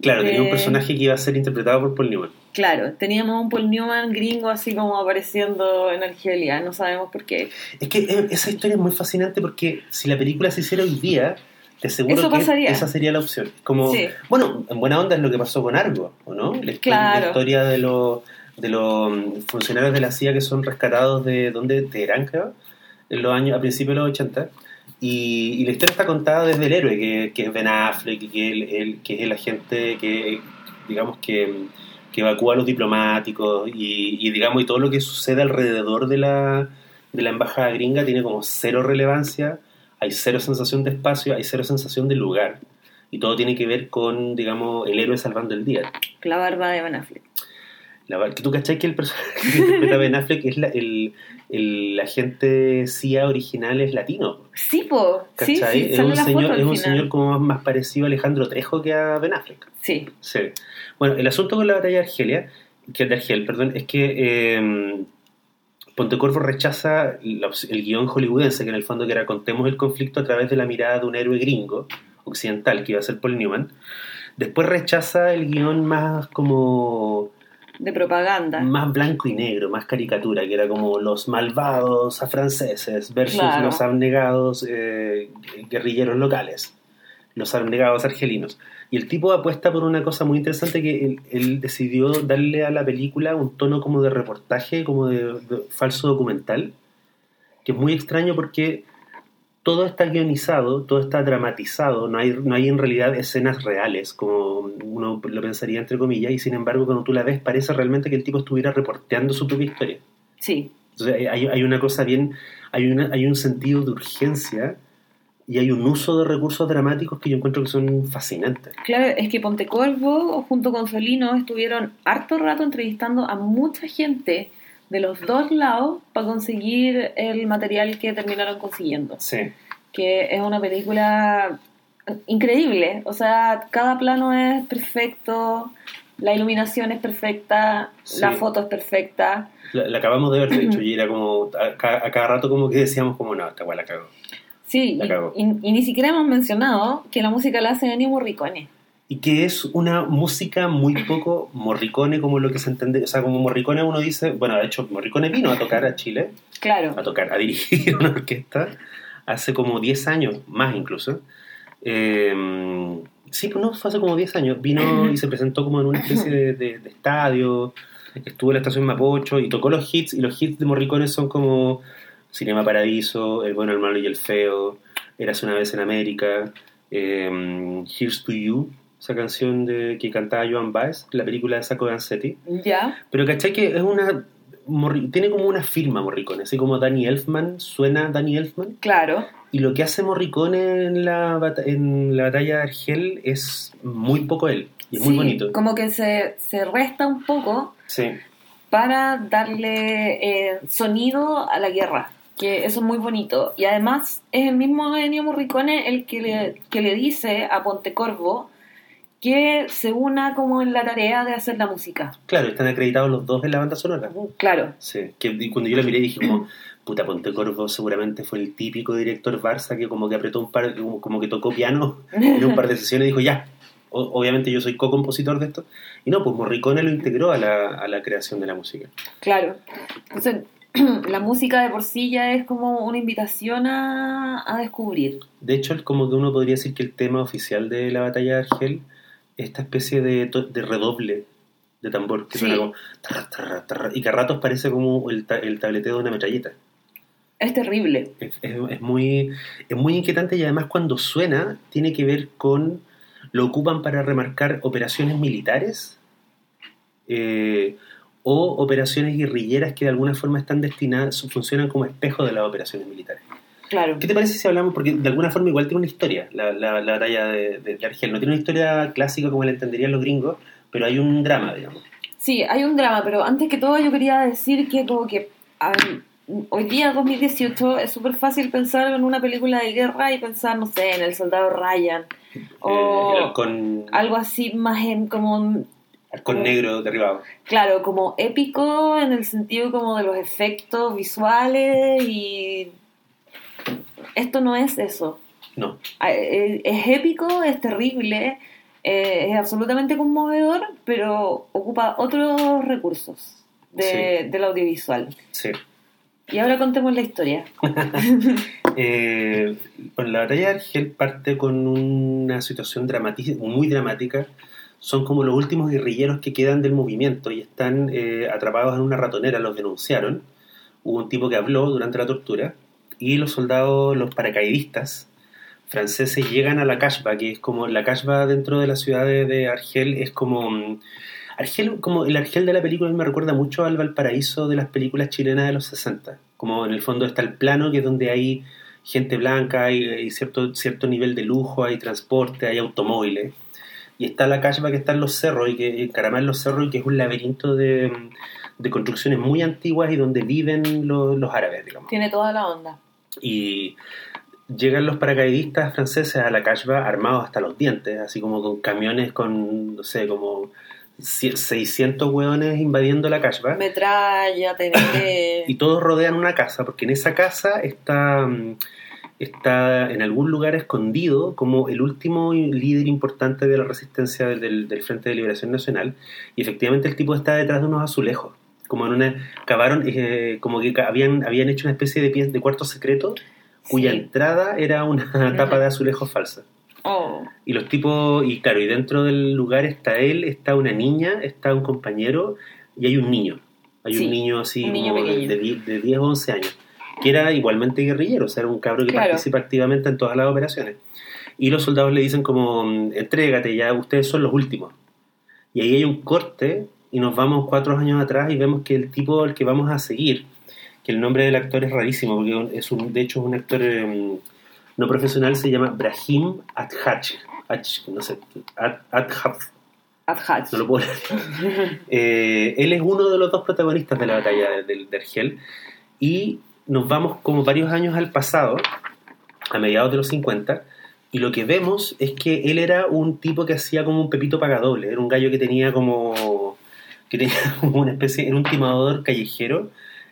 [SPEAKER 2] Claro, tenía un personaje que iba a ser interpretado por Paul Newman.
[SPEAKER 1] Claro, teníamos un Paul Newman gringo así como apareciendo en Argelia, no sabemos por qué.
[SPEAKER 2] Es que eh, esa historia es muy fascinante porque si la película se hiciera hoy día, te aseguro
[SPEAKER 1] Eso
[SPEAKER 2] que
[SPEAKER 1] pasaría.
[SPEAKER 2] esa sería la opción. Como,
[SPEAKER 1] Sí.
[SPEAKER 2] Bueno, en buena onda es lo que pasó con Argo, ¿o no? La, histo-
[SPEAKER 1] Claro.
[SPEAKER 2] la historia de los, de los funcionarios de la CIA que son rescatados de, ¿dónde? Teherán, creo, en los años, a principios de los 80. Y, y la historia está contada desde el héroe, que, que es Ben Affleck, que, él- él- que es el agente que, digamos, que, que evacúa a los diplomáticos y, y, digamos, y todo lo que sucede alrededor de la, de la embajada gringa tiene como cero relevancia, hay cero sensación de espacio, hay cero sensación de lugar. Y todo tiene que ver con, digamos, el héroe salvando el día.
[SPEAKER 1] La barba de Ben Affleck.
[SPEAKER 2] La, que tú cachai que el personaje <laughs> que interpreta Ben Affleck es la, el, el agente CIA original es latino.
[SPEAKER 1] Sí, po. Sí, sí,
[SPEAKER 2] es un, señor, es un señor como más, más parecido a Alejandro Trejo que a Ben Affleck.
[SPEAKER 1] Sí.
[SPEAKER 2] Sí. Bueno, el asunto con la batalla de Argelia, que de Argel, perdón, es que eh, Pontecorvo rechaza el guion hollywoodense, que en el fondo que era contemos el conflicto a través de la mirada de un héroe gringo, occidental, que iba a ser Paul Newman. Después rechaza el guion más como
[SPEAKER 1] De propaganda.
[SPEAKER 2] más blanco y negro, más caricatura, que era como los malvados franceses versus
[SPEAKER 1] Claro.
[SPEAKER 2] los abnegados eh, guerrilleros locales, los abnegados argelinos. Y el tipo apuesta por una cosa muy interesante que él, él decidió darle a la película un tono como de reportaje, como de, de falso documental, que es muy extraño porque todo está guionizado, todo está dramatizado, no hay, no hay en realidad escenas reales, como uno lo pensaría entre comillas, y sin embargo cuando tú la ves parece realmente que el tipo estuviera reporteando su propia historia.
[SPEAKER 1] Sí.
[SPEAKER 2] Entonces hay, hay una cosa bien, hay, una, hay un sentido de urgencia y hay un uso de recursos dramáticos que yo encuentro que son fascinantes.
[SPEAKER 1] Claro, es que Pontecorvo junto con Solino estuvieron harto rato entrevistando a mucha gente de los dos lados para conseguir el material que terminaron consiguiendo.
[SPEAKER 2] Sí.
[SPEAKER 1] Que es una película increíble. O sea, cada plano es perfecto, la iluminación es perfecta,
[SPEAKER 2] Sí.
[SPEAKER 1] la foto es perfecta.
[SPEAKER 2] La, la acabamos de ver, de hecho, y era como, a, ca- a cada rato como que decíamos como, no, esta guay la cago.
[SPEAKER 1] Sí, y,
[SPEAKER 2] cagó.
[SPEAKER 1] y- y ni siquiera hemos mencionado que la música la hace Ennio Morricone.
[SPEAKER 2] Y que es una música muy poco morricone como lo que se entiende, o sea, como morricone uno dice, bueno, de hecho, morricone vino a tocar a Chile,
[SPEAKER 1] Claro.
[SPEAKER 2] a tocar, a dirigir una orquesta hace como 10 años, más incluso. Eh, sí, pues no, fue hace como 10 años. Vino y se presentó como en una especie de, de- de estadio, estuvo en la estación Mapocho y tocó los hits, y los hits de Morricone son como Cinema Paradiso, El bueno, el malo y el feo, Eras una vez en América, eh, Here's to You, esa canción de, que cantaba Joan Baez, la película de Sacco Vanzetti.
[SPEAKER 1] Ya.
[SPEAKER 2] Pero ¿cachai que es una... Tiene como una firma Morricone, así como Danny Elfman, suena Danny Elfman,
[SPEAKER 1] Claro.
[SPEAKER 2] y lo que hace Morricone en la, en la batalla de Argel es muy poco él, y es muy bonito.
[SPEAKER 1] Como que se, se resta un poco
[SPEAKER 2] Sí,
[SPEAKER 1] para darle eh, sonido a la guerra, que eso es muy bonito. Y además es el mismo Ennio Morricone el que le, que le dice a Pontecorvo que se una como en la tarea de hacer la música.
[SPEAKER 2] claro, están acreditados los dos en la banda sonora.
[SPEAKER 1] Claro,
[SPEAKER 2] Sí, que y cuando yo la miré dije como, puta, Ponte Corvo seguramente fue el típico director Barça que como que apretó un par, como, como que tocó piano en un par de sesiones y dijo, ya, o- obviamente yo soy co-compositor de esto. Y no, pues Morricone lo integró a la, a la creación de la música.
[SPEAKER 1] claro. Entonces, <clears throat> la música de por sí ya es como una invitación a, a descubrir.
[SPEAKER 2] De hecho, es como que uno podría decir que el tema oficial de la batalla de Argel es esta especie de, de redoble de tambor que
[SPEAKER 1] Sí.
[SPEAKER 2] suena como tarra, tarra, tarra, y que a ratos parece como el, ta- el tableteo de una metralleta.
[SPEAKER 1] Es terrible.
[SPEAKER 2] Es, es- es muy, es muy inquietante y además cuando suena tiene que ver con lo ocupan para remarcar operaciones militares eh, o operaciones guerrilleras que de alguna forma están destinadas, funcionan como espejo de las operaciones militares.
[SPEAKER 1] Claro.
[SPEAKER 2] ¿Qué te parece si hablamos? Porque de alguna forma igual tiene una historia, la, la, la batalla de, de- de Argel. No tiene una historia clásica como la entenderían los gringos, pero hay un drama, digamos.
[SPEAKER 1] Sí, hay un drama, pero antes que todo yo quería decir que como que a ver, hoy día, 2018, es súper fácil pensar en una película de guerra y pensar, no sé, en El Soldado Ryan o
[SPEAKER 2] Eh, halcón,
[SPEAKER 1] algo así más en como,
[SPEAKER 2] halcón negro derribado.
[SPEAKER 1] claro, como épico en el sentido como de los efectos visuales y esto no es eso.
[SPEAKER 2] No,
[SPEAKER 1] Ah, eh, Es épico, es terrible, eh, es absolutamente conmovedor, pero ocupa otros recursos de-
[SPEAKER 2] Sí.
[SPEAKER 1] del audiovisual.
[SPEAKER 2] sí.
[SPEAKER 1] Y ahora contemos la historia. <laughs>
[SPEAKER 2] Eh, bueno, la batalla de Argel parte con una situación dramati- muy dramática. Son como los últimos guerrilleros que quedan del movimiento y están eh, atrapados en una ratonera, los denunciaron. Hubo un tipo que habló durante la tortura y los soldados, los paracaidistas franceses llegan a la Kashba, que es como la Kashba dentro de la ciudad de, de Argel, es como... mm, Argel, como el Argel de la película, me recuerda mucho al Valparaíso de las películas chilenas de los 60. Como en el fondo está el plano, que es donde hay gente blanca, hay, hay cierto, cierto nivel de lujo, hay transporte, hay automóviles. Y está la Kashba que está en los cerros y que encaramada en los cerros y que es un laberinto de, de construcciones muy antiguas y donde viven los, los árabes, digamos.
[SPEAKER 1] Tiene toda la onda.
[SPEAKER 2] Y llegan los paracaidistas franceses a la Kashba armados hasta los dientes, así como con camiones con, no sé, como 600 hueones invadiendo la Kashba.
[SPEAKER 1] Metralla, <coughs> TNT.
[SPEAKER 2] y todos rodean una casa, porque en esa casa está, mm, está en algún lugar escondido como el último líder importante de la resistencia del, del Frente de Liberación Nacional. Y efectivamente el tipo está detrás de unos azulejos. Como en una. cavaron, eh, como que habían, habían hecho una especie de, pie- de cuarto secreto cuya
[SPEAKER 1] Sí.
[SPEAKER 2] entrada era una <laughs> tapa de azulejos falsa.
[SPEAKER 1] Oh,
[SPEAKER 2] Y los tipos, y claro, y dentro del lugar está él, está una niña, está un compañero y hay un niño. Hay
[SPEAKER 1] Sí,
[SPEAKER 2] un niño así
[SPEAKER 1] un niño
[SPEAKER 2] como de,
[SPEAKER 1] pequeño.
[SPEAKER 2] de 10 de 10 o 11 años, que era igualmente guerrillero, o sea, era un cabro que
[SPEAKER 1] Claro.
[SPEAKER 2] participa activamente en todas las operaciones. Y los soldados le dicen como, entrégate, ya ustedes son los últimos. Y ahí hay un corte y nos vamos cuatro años atrás y vemos que el tipo al que vamos a seguir, que el nombre del actor es rarísimo, porque es un, de hecho es un actor eh, no profesional, se llama Brahim Adhaj. Adj- no sé, Ad- Adhaj,
[SPEAKER 1] Adhaj.
[SPEAKER 2] no lo puedo leer. <laughs> Eh, él es uno de los dos protagonistas de la batalla de, de, de Argel y nos vamos como varios años al pasado, a mediados de los 50, y lo que vemos es que él era un tipo que hacía como un pepito pagadoble, era un gallo que tenía como que tenía <laughs> como una especie, era un timador callejero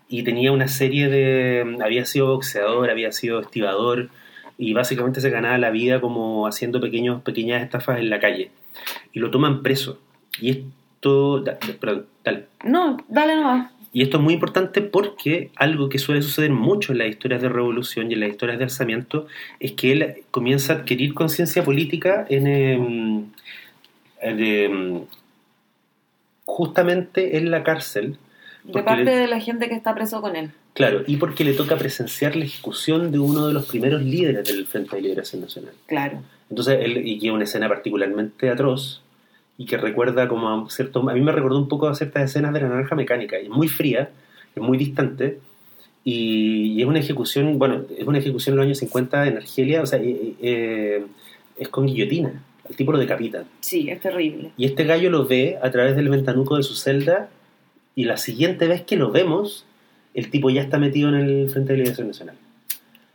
[SPEAKER 2] y tenía una serie de, había sido boxeador, había sido estibador y básicamente se ganaba la vida como haciendo pequeños, pequeñas estafas en la calle y lo toman preso y esto, da- perdón, dale.
[SPEAKER 1] No, dale nomás.
[SPEAKER 2] Y esto es muy importante porque algo que suele suceder mucho en las historias de revolución y en las historias de alzamiento es que él comienza a adquirir conciencia política en, em, en, em, justamente en la cárcel.
[SPEAKER 1] De parte
[SPEAKER 2] le-
[SPEAKER 1] de la gente que está preso con él.
[SPEAKER 2] claro, y porque le toca presenciar la ejecución de uno de los primeros líderes del Frente de Liberación Nacional.
[SPEAKER 1] Claro.
[SPEAKER 2] Entonces, él, y que es una escena particularmente atroz y que recuerda como a cierto, a mí me recordó un poco a ciertas escenas de la naranja mecánica, y es muy fría, es muy distante, y, y es una ejecución, bueno, es una ejecución en los años 50 en Argelia, o sea, eh, eh, es con guillotina, el tipo lo decapita.
[SPEAKER 1] Sí, es terrible.
[SPEAKER 2] Y este gallo lo ve a través del ventanuco de su celda, y la siguiente vez que lo vemos, el tipo ya está metido en el Frente de Liberación Nacional.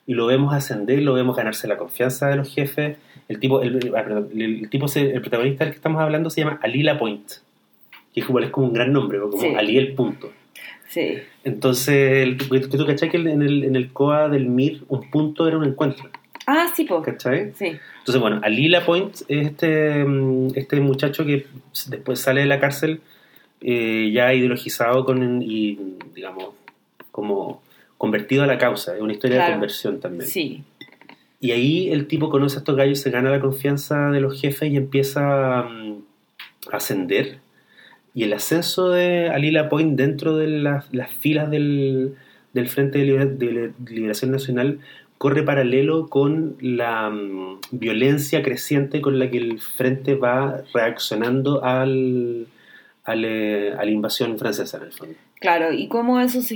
[SPEAKER 2] Y lo vemos ascender, lo vemos ganarse la confianza de los jefes. El tipo, el, ah, el, el tipo se- el protagonista del que estamos hablando se llama Ali Lapointe, que igual es como un gran nombre, como
[SPEAKER 1] Sí.
[SPEAKER 2] Ali el punto.
[SPEAKER 1] Sí.
[SPEAKER 2] Entonces, el, tú cachai que en el, en el COA del MIR un punto era un encuentro,
[SPEAKER 1] Ah, sí, po.
[SPEAKER 2] ¿cachai?
[SPEAKER 1] Sí.
[SPEAKER 2] Entonces, bueno, Ali Lapointe es este, mm, este muchacho que después sale de la cárcel eh, ya ideologizado con, y, digamos, como convertido a la causa. Es una historia
[SPEAKER 1] Claro.
[SPEAKER 2] de conversión también.
[SPEAKER 1] Sí.
[SPEAKER 2] Y ahí el tipo conoce a estos gallos, se gana la confianza de los jefes y empieza mm, a ascender. Y el ascenso de Ali Lapointe dentro de las, las filas del, del Frente de Liberación Nacional corre paralelo con la mm, violencia creciente con la que el Frente va reaccionando al, al, eh, a la invasión francesa, en el fondo.
[SPEAKER 1] Claro, y cómo eso, se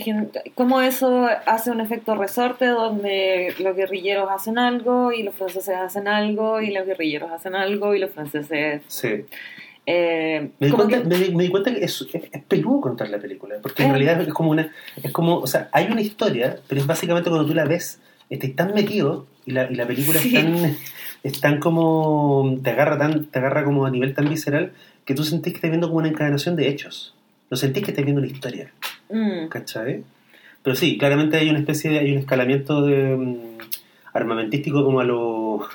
[SPEAKER 1] cómo eso hace un efecto resorte donde los guerrilleros hacen algo y los franceses hacen algo y los guerrilleros hacen algo y los franceses...
[SPEAKER 2] Sí.
[SPEAKER 1] eh,
[SPEAKER 2] Me di, cuenta,
[SPEAKER 1] que-
[SPEAKER 2] me, di- me di cuenta que es, es, es peludo contar la película, porque en
[SPEAKER 1] Eh.
[SPEAKER 2] realidad es como una, es como, o sea, hay una historia, pero es básicamente cuando tú la ves, estás tan metido y la, y la película
[SPEAKER 1] Sí.
[SPEAKER 2] es tan, es tan como, te agarra tan, te agarra como a nivel tan visceral que tú sentís que estás viendo como una encadenación de hechos, no sentís que estás viendo una historia,
[SPEAKER 1] Mm,
[SPEAKER 2] ¿cachai? Pero sí, claramente hay una especie de, hay un escalamiento de mm, armamentístico como a lo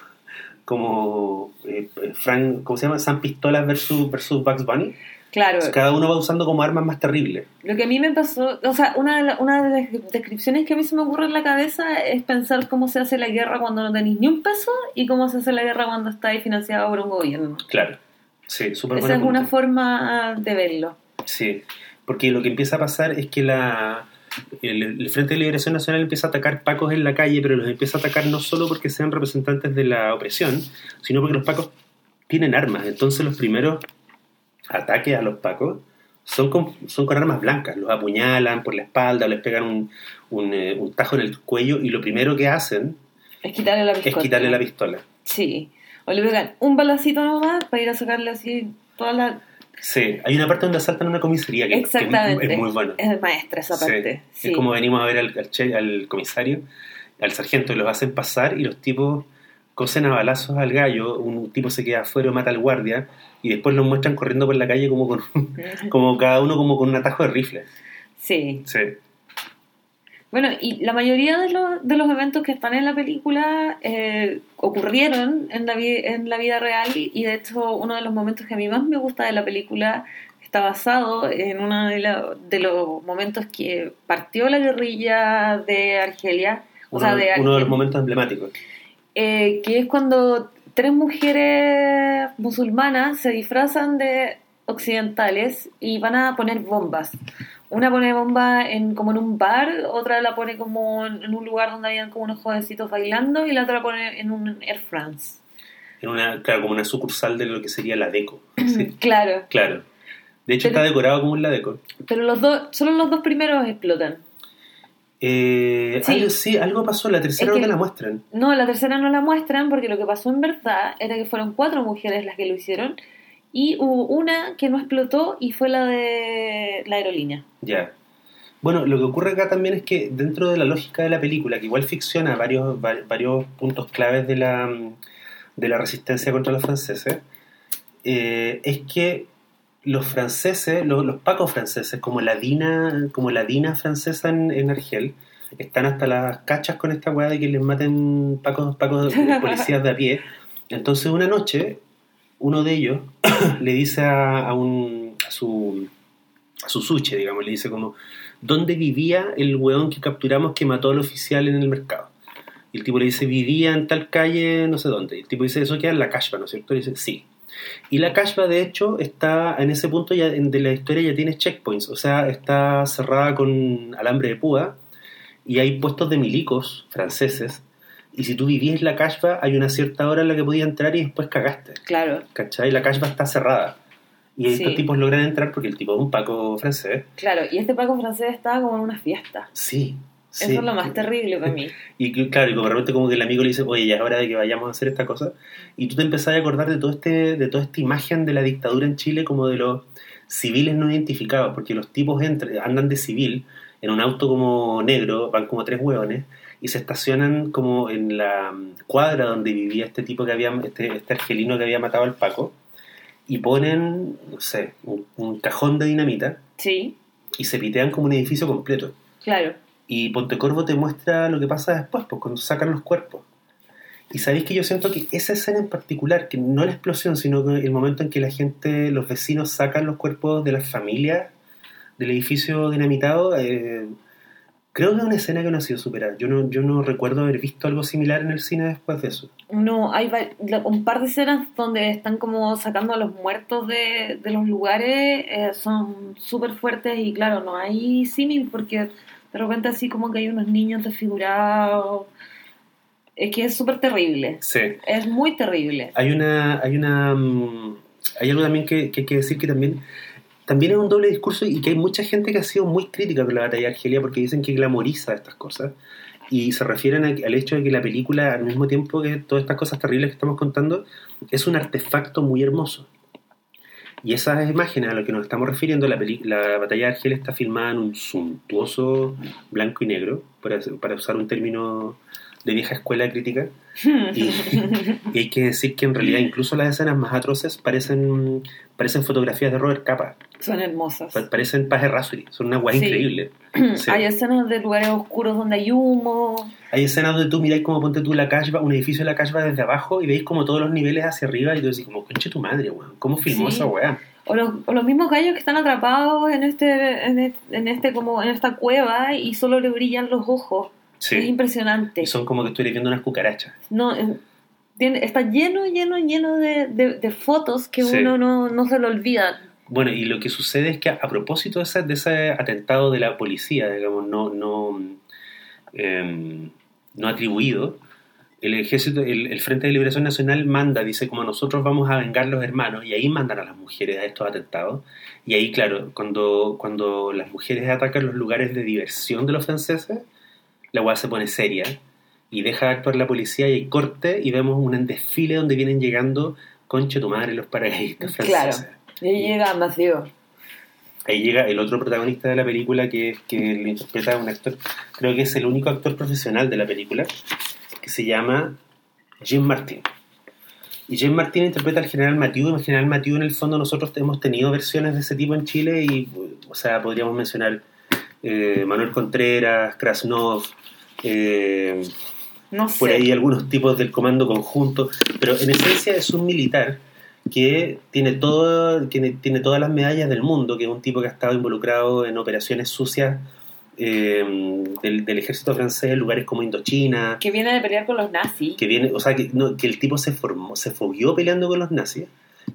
[SPEAKER 2] como eh, Frank, ¿cómo se llama? Sam Pistolas versus, versus Bugs Bunny.
[SPEAKER 1] claro,
[SPEAKER 2] Cada uno va usando como armas más terribles.
[SPEAKER 1] lo que a mí me pasó, o sea, una de, la- una de las descripciones que a mí se me ocurre en la cabeza es pensar cómo se hace la guerra cuando no tenéis ni un peso y cómo se hace la guerra cuando estáis financiado por un gobierno.
[SPEAKER 2] Claro. Sí, súper
[SPEAKER 1] Esa es una forma de verlo.
[SPEAKER 2] Sí, porque lo que empieza a pasar es que la, el, el Frente de Liberación Nacional empieza a atacar pacos en la calle, pero los empieza a atacar no solo porque sean representantes de la opresión, sino porque los pacos tienen armas. Entonces los primeros ataques a los pacos son con, son con armas blancas. Los apuñalan por la espalda, les pegan un, un, eh, un tajo en el cuello y lo primero que hacen
[SPEAKER 1] Es quitarle la
[SPEAKER 2] es quitarle la pistola.
[SPEAKER 1] Sí. O le pegan un balacito nomás para ir a sacarle así toda la...
[SPEAKER 2] Sí, hay una parte donde asaltan una comisaría que, es muy bueno.
[SPEAKER 1] Es maestra esa
[SPEAKER 2] Sí.
[SPEAKER 1] parte. Sí.
[SPEAKER 2] Es como venimos a ver al, al che- al comisario, al sargento, y los hacen pasar y los tipos cosen a balazos al gallo, un tipo se queda afuera, mata al guardia, y después los muestran corriendo por la calle como con <laughs> como cada uno como con un atajo de rifle.
[SPEAKER 1] Sí.
[SPEAKER 2] Sí.
[SPEAKER 1] Bueno, y la mayoría de los, de los eventos que están en la película eh, ocurrieron en la, en la vida real y de hecho uno de los momentos que a mí más me gusta de la película está basado en uno de, la- de los momentos que partió la guerrilla de Argelia, o
[SPEAKER 2] Uno,
[SPEAKER 1] sea, de
[SPEAKER 2] uno de
[SPEAKER 1] Argelia,
[SPEAKER 2] los momentos emblemáticos.
[SPEAKER 1] eh, que es cuando tres mujeres musulmanas se disfrazan de occidentales y van a poner bombas. Una pone bomba en, como en un bar, otra la pone como en, un lugar donde habían como unos jovencitos bailando y la otra la pone en un Air France.
[SPEAKER 2] En una, claro, como una sucursal de lo que sería la Deco. <clears throat> Sí,
[SPEAKER 1] Claro,
[SPEAKER 2] claro. De hecho
[SPEAKER 1] Pero-
[SPEAKER 2] está decorado como un la Deco.
[SPEAKER 1] pero los dos, solo los dos primeros explotan.
[SPEAKER 2] Eh,
[SPEAKER 1] Sí.
[SPEAKER 2] Algo, sí, algo pasó, la tercera
[SPEAKER 1] Es
[SPEAKER 2] no te la muestran.
[SPEAKER 1] No, la tercera no la muestran porque lo que pasó en verdad era que fueron cuatro mujeres las que lo hicieron y hubo una que no explotó y fue la de la aerolínea.
[SPEAKER 2] Ya. Bueno, lo que ocurre acá también es que dentro de la lógica de la película, que igual ficciona varios, va- varios puntos claves de la, de la resistencia contra los franceses, eh, es que los franceses, los, los pacos franceses, como la DINA, como la DINA francesa en, en Argel, están hasta las cachas con esta weá de que les maten pacos, pacos <laughs> policías de a pie. Entonces una noche, uno de ellos <clears throat> le dice a, un, a su a su suche, digamos, le dice como, ¿dónde vivía el weón que capturamos que mató al oficial en el mercado? Y el tipo le dice, vivía en tal calle, no sé dónde. Y el tipo dice, eso queda en la Cashba, ¿no es cierto? Y dice, sí. Y la Cashba, de hecho, está en ese punto ya de la historia ya tiene checkpoints, o sea, está cerrada con alambre de púa y hay puestos de milicos franceses. Y si tú vivías la Cashba, hay una cierta hora en la que podías entrar y después cagaste.
[SPEAKER 1] Claro,
[SPEAKER 2] ¿Cachai? La Cashba está cerrada. Y estos tipos logran entrar porque el tipo es un paco francés.
[SPEAKER 1] claro. Y este Paco francés estaba como en una fiesta.
[SPEAKER 2] Sí. sí.
[SPEAKER 1] Eso es lo más terrible para mí. <laughs>
[SPEAKER 2] Y claro, y como de repente como que el amigo le dice, oye, ya es hora de que vayamos a hacer esta cosa. Y tú te empezás a acordar de todo este, de toda esta imagen de la dictadura en Chile como de los civiles no identificados, porque los tipos entran, andan de civil en un auto como negro, van como tres hueones, y se estacionan como en la mm, cuadra donde vivía este tipo que había, este, este argelino que había matado al Paco, y ponen, no sé, un, un cajón de dinamita
[SPEAKER 1] Sí,
[SPEAKER 2] y se pitean como un edificio completo.
[SPEAKER 1] claro.
[SPEAKER 2] Y Pontecorvo te muestra lo que pasa después, pues cuando sacan los cuerpos. Y sabéis que yo siento que esa escena en particular, que no la explosión, sino el momento en que la gente, los vecinos sacan los cuerpos de las familias del edificio dinamitado, eh, creo que es una escena que no ha sido superada. Yo no, yo no recuerdo haber visto algo similar en el cine después de eso.
[SPEAKER 1] No, hay un par de escenas donde están como sacando a los muertos de, de los lugares, eh, son súper fuertes y claro, no hay símil porque de repente así como que hay unos niños desfigurados. Es que es súper terrible.
[SPEAKER 2] Sí.
[SPEAKER 1] Es muy terrible.
[SPEAKER 2] Hay una, hay una, mm, hay algo también que, que hay que decir que también, también es un doble discurso y que hay mucha gente que ha sido muy crítica con la batalla de Argelia porque dicen que glamoriza estas cosas y se refieren al hecho de que la película, al mismo tiempo que todas estas cosas terribles que estamos contando, es un artefacto muy hermoso. Y esas imágenes a lo que nos estamos refiriendo, la, la batalla de Argelia está filmada en un suntuoso blanco y negro, para, para usar un término de vieja escuela crítica. Y, y hay que decir que en realidad incluso las escenas más atroces parecen, parecen fotografías de Robert Capa,
[SPEAKER 1] Son hermosas.
[SPEAKER 2] pa- parecen Page Rasuri, son una guay
[SPEAKER 1] Sí.
[SPEAKER 2] increíble. <clears throat> Sí.
[SPEAKER 1] Hay escenas de lugares oscuros donde hay humo.
[SPEAKER 2] Hay escenas donde tú miráis como ponte tú la Cashba, un edificio de la Cashba desde abajo y veis como todos los niveles hacia arriba y tú decís como, conche tu madre, weón, ¿cómo filmó
[SPEAKER 1] Sí.
[SPEAKER 2] esa weá?
[SPEAKER 1] O los, o los mismos gallos que están atrapados en este, en este, en este como en esta cueva y solo le brillan los ojos. Es
[SPEAKER 2] Sí.
[SPEAKER 1] impresionante.
[SPEAKER 2] Y son como que estuvieras viendo unas cucarachas.
[SPEAKER 1] No, eh, tiene, está lleno, lleno, lleno de, de- de fotos que
[SPEAKER 2] Sí.
[SPEAKER 1] uno no, no se lo olvida.
[SPEAKER 2] Bueno, y lo que sucede es que a, a propósito de ese, de ese atentado de la policía, digamos, no, no, em, no atribuido, el ejército, el, el Frente de Liberación Nacional manda, dice como nosotros vamos a vengar los hermanos, y ahí mandan a las mujeres a estos atentados. Y ahí, claro, cuando, cuando las mujeres atacan los lugares de diversión de los franceses, la hueá se pone seria. y deja de actuar la policía y hay corte y vemos un desfile donde vienen llegando conche tu madre los paracaidistas
[SPEAKER 1] Claro.
[SPEAKER 2] franceses.
[SPEAKER 1] Y ahí llega Mateo.
[SPEAKER 2] Ahí llega el otro protagonista de la película que, que lo interpreta un actor, creo que es el único actor profesional de la película, que se llama Jim Martin. Y Jim Martin interpreta al general Mathieu, y el general Mathieu en el fondo nosotros hemos tenido versiones de ese tipo en Chile y, o sea, podríamos mencionar eh, Manuel Contreras, Krasnov, eh,
[SPEAKER 1] No sé.
[SPEAKER 2] por ahí algunos tipos del comando conjunto, pero en esencia es un militar que tiene, todo, tiene, tiene todas las medallas del mundo, que es un tipo que ha estado involucrado en operaciones sucias eh, del, del ejército francés en lugares como Indochina,
[SPEAKER 1] Que viene de pelear con los nazis.
[SPEAKER 2] que viene, o sea, que, no, que el tipo se formó, se fogueó peleando con los nazis,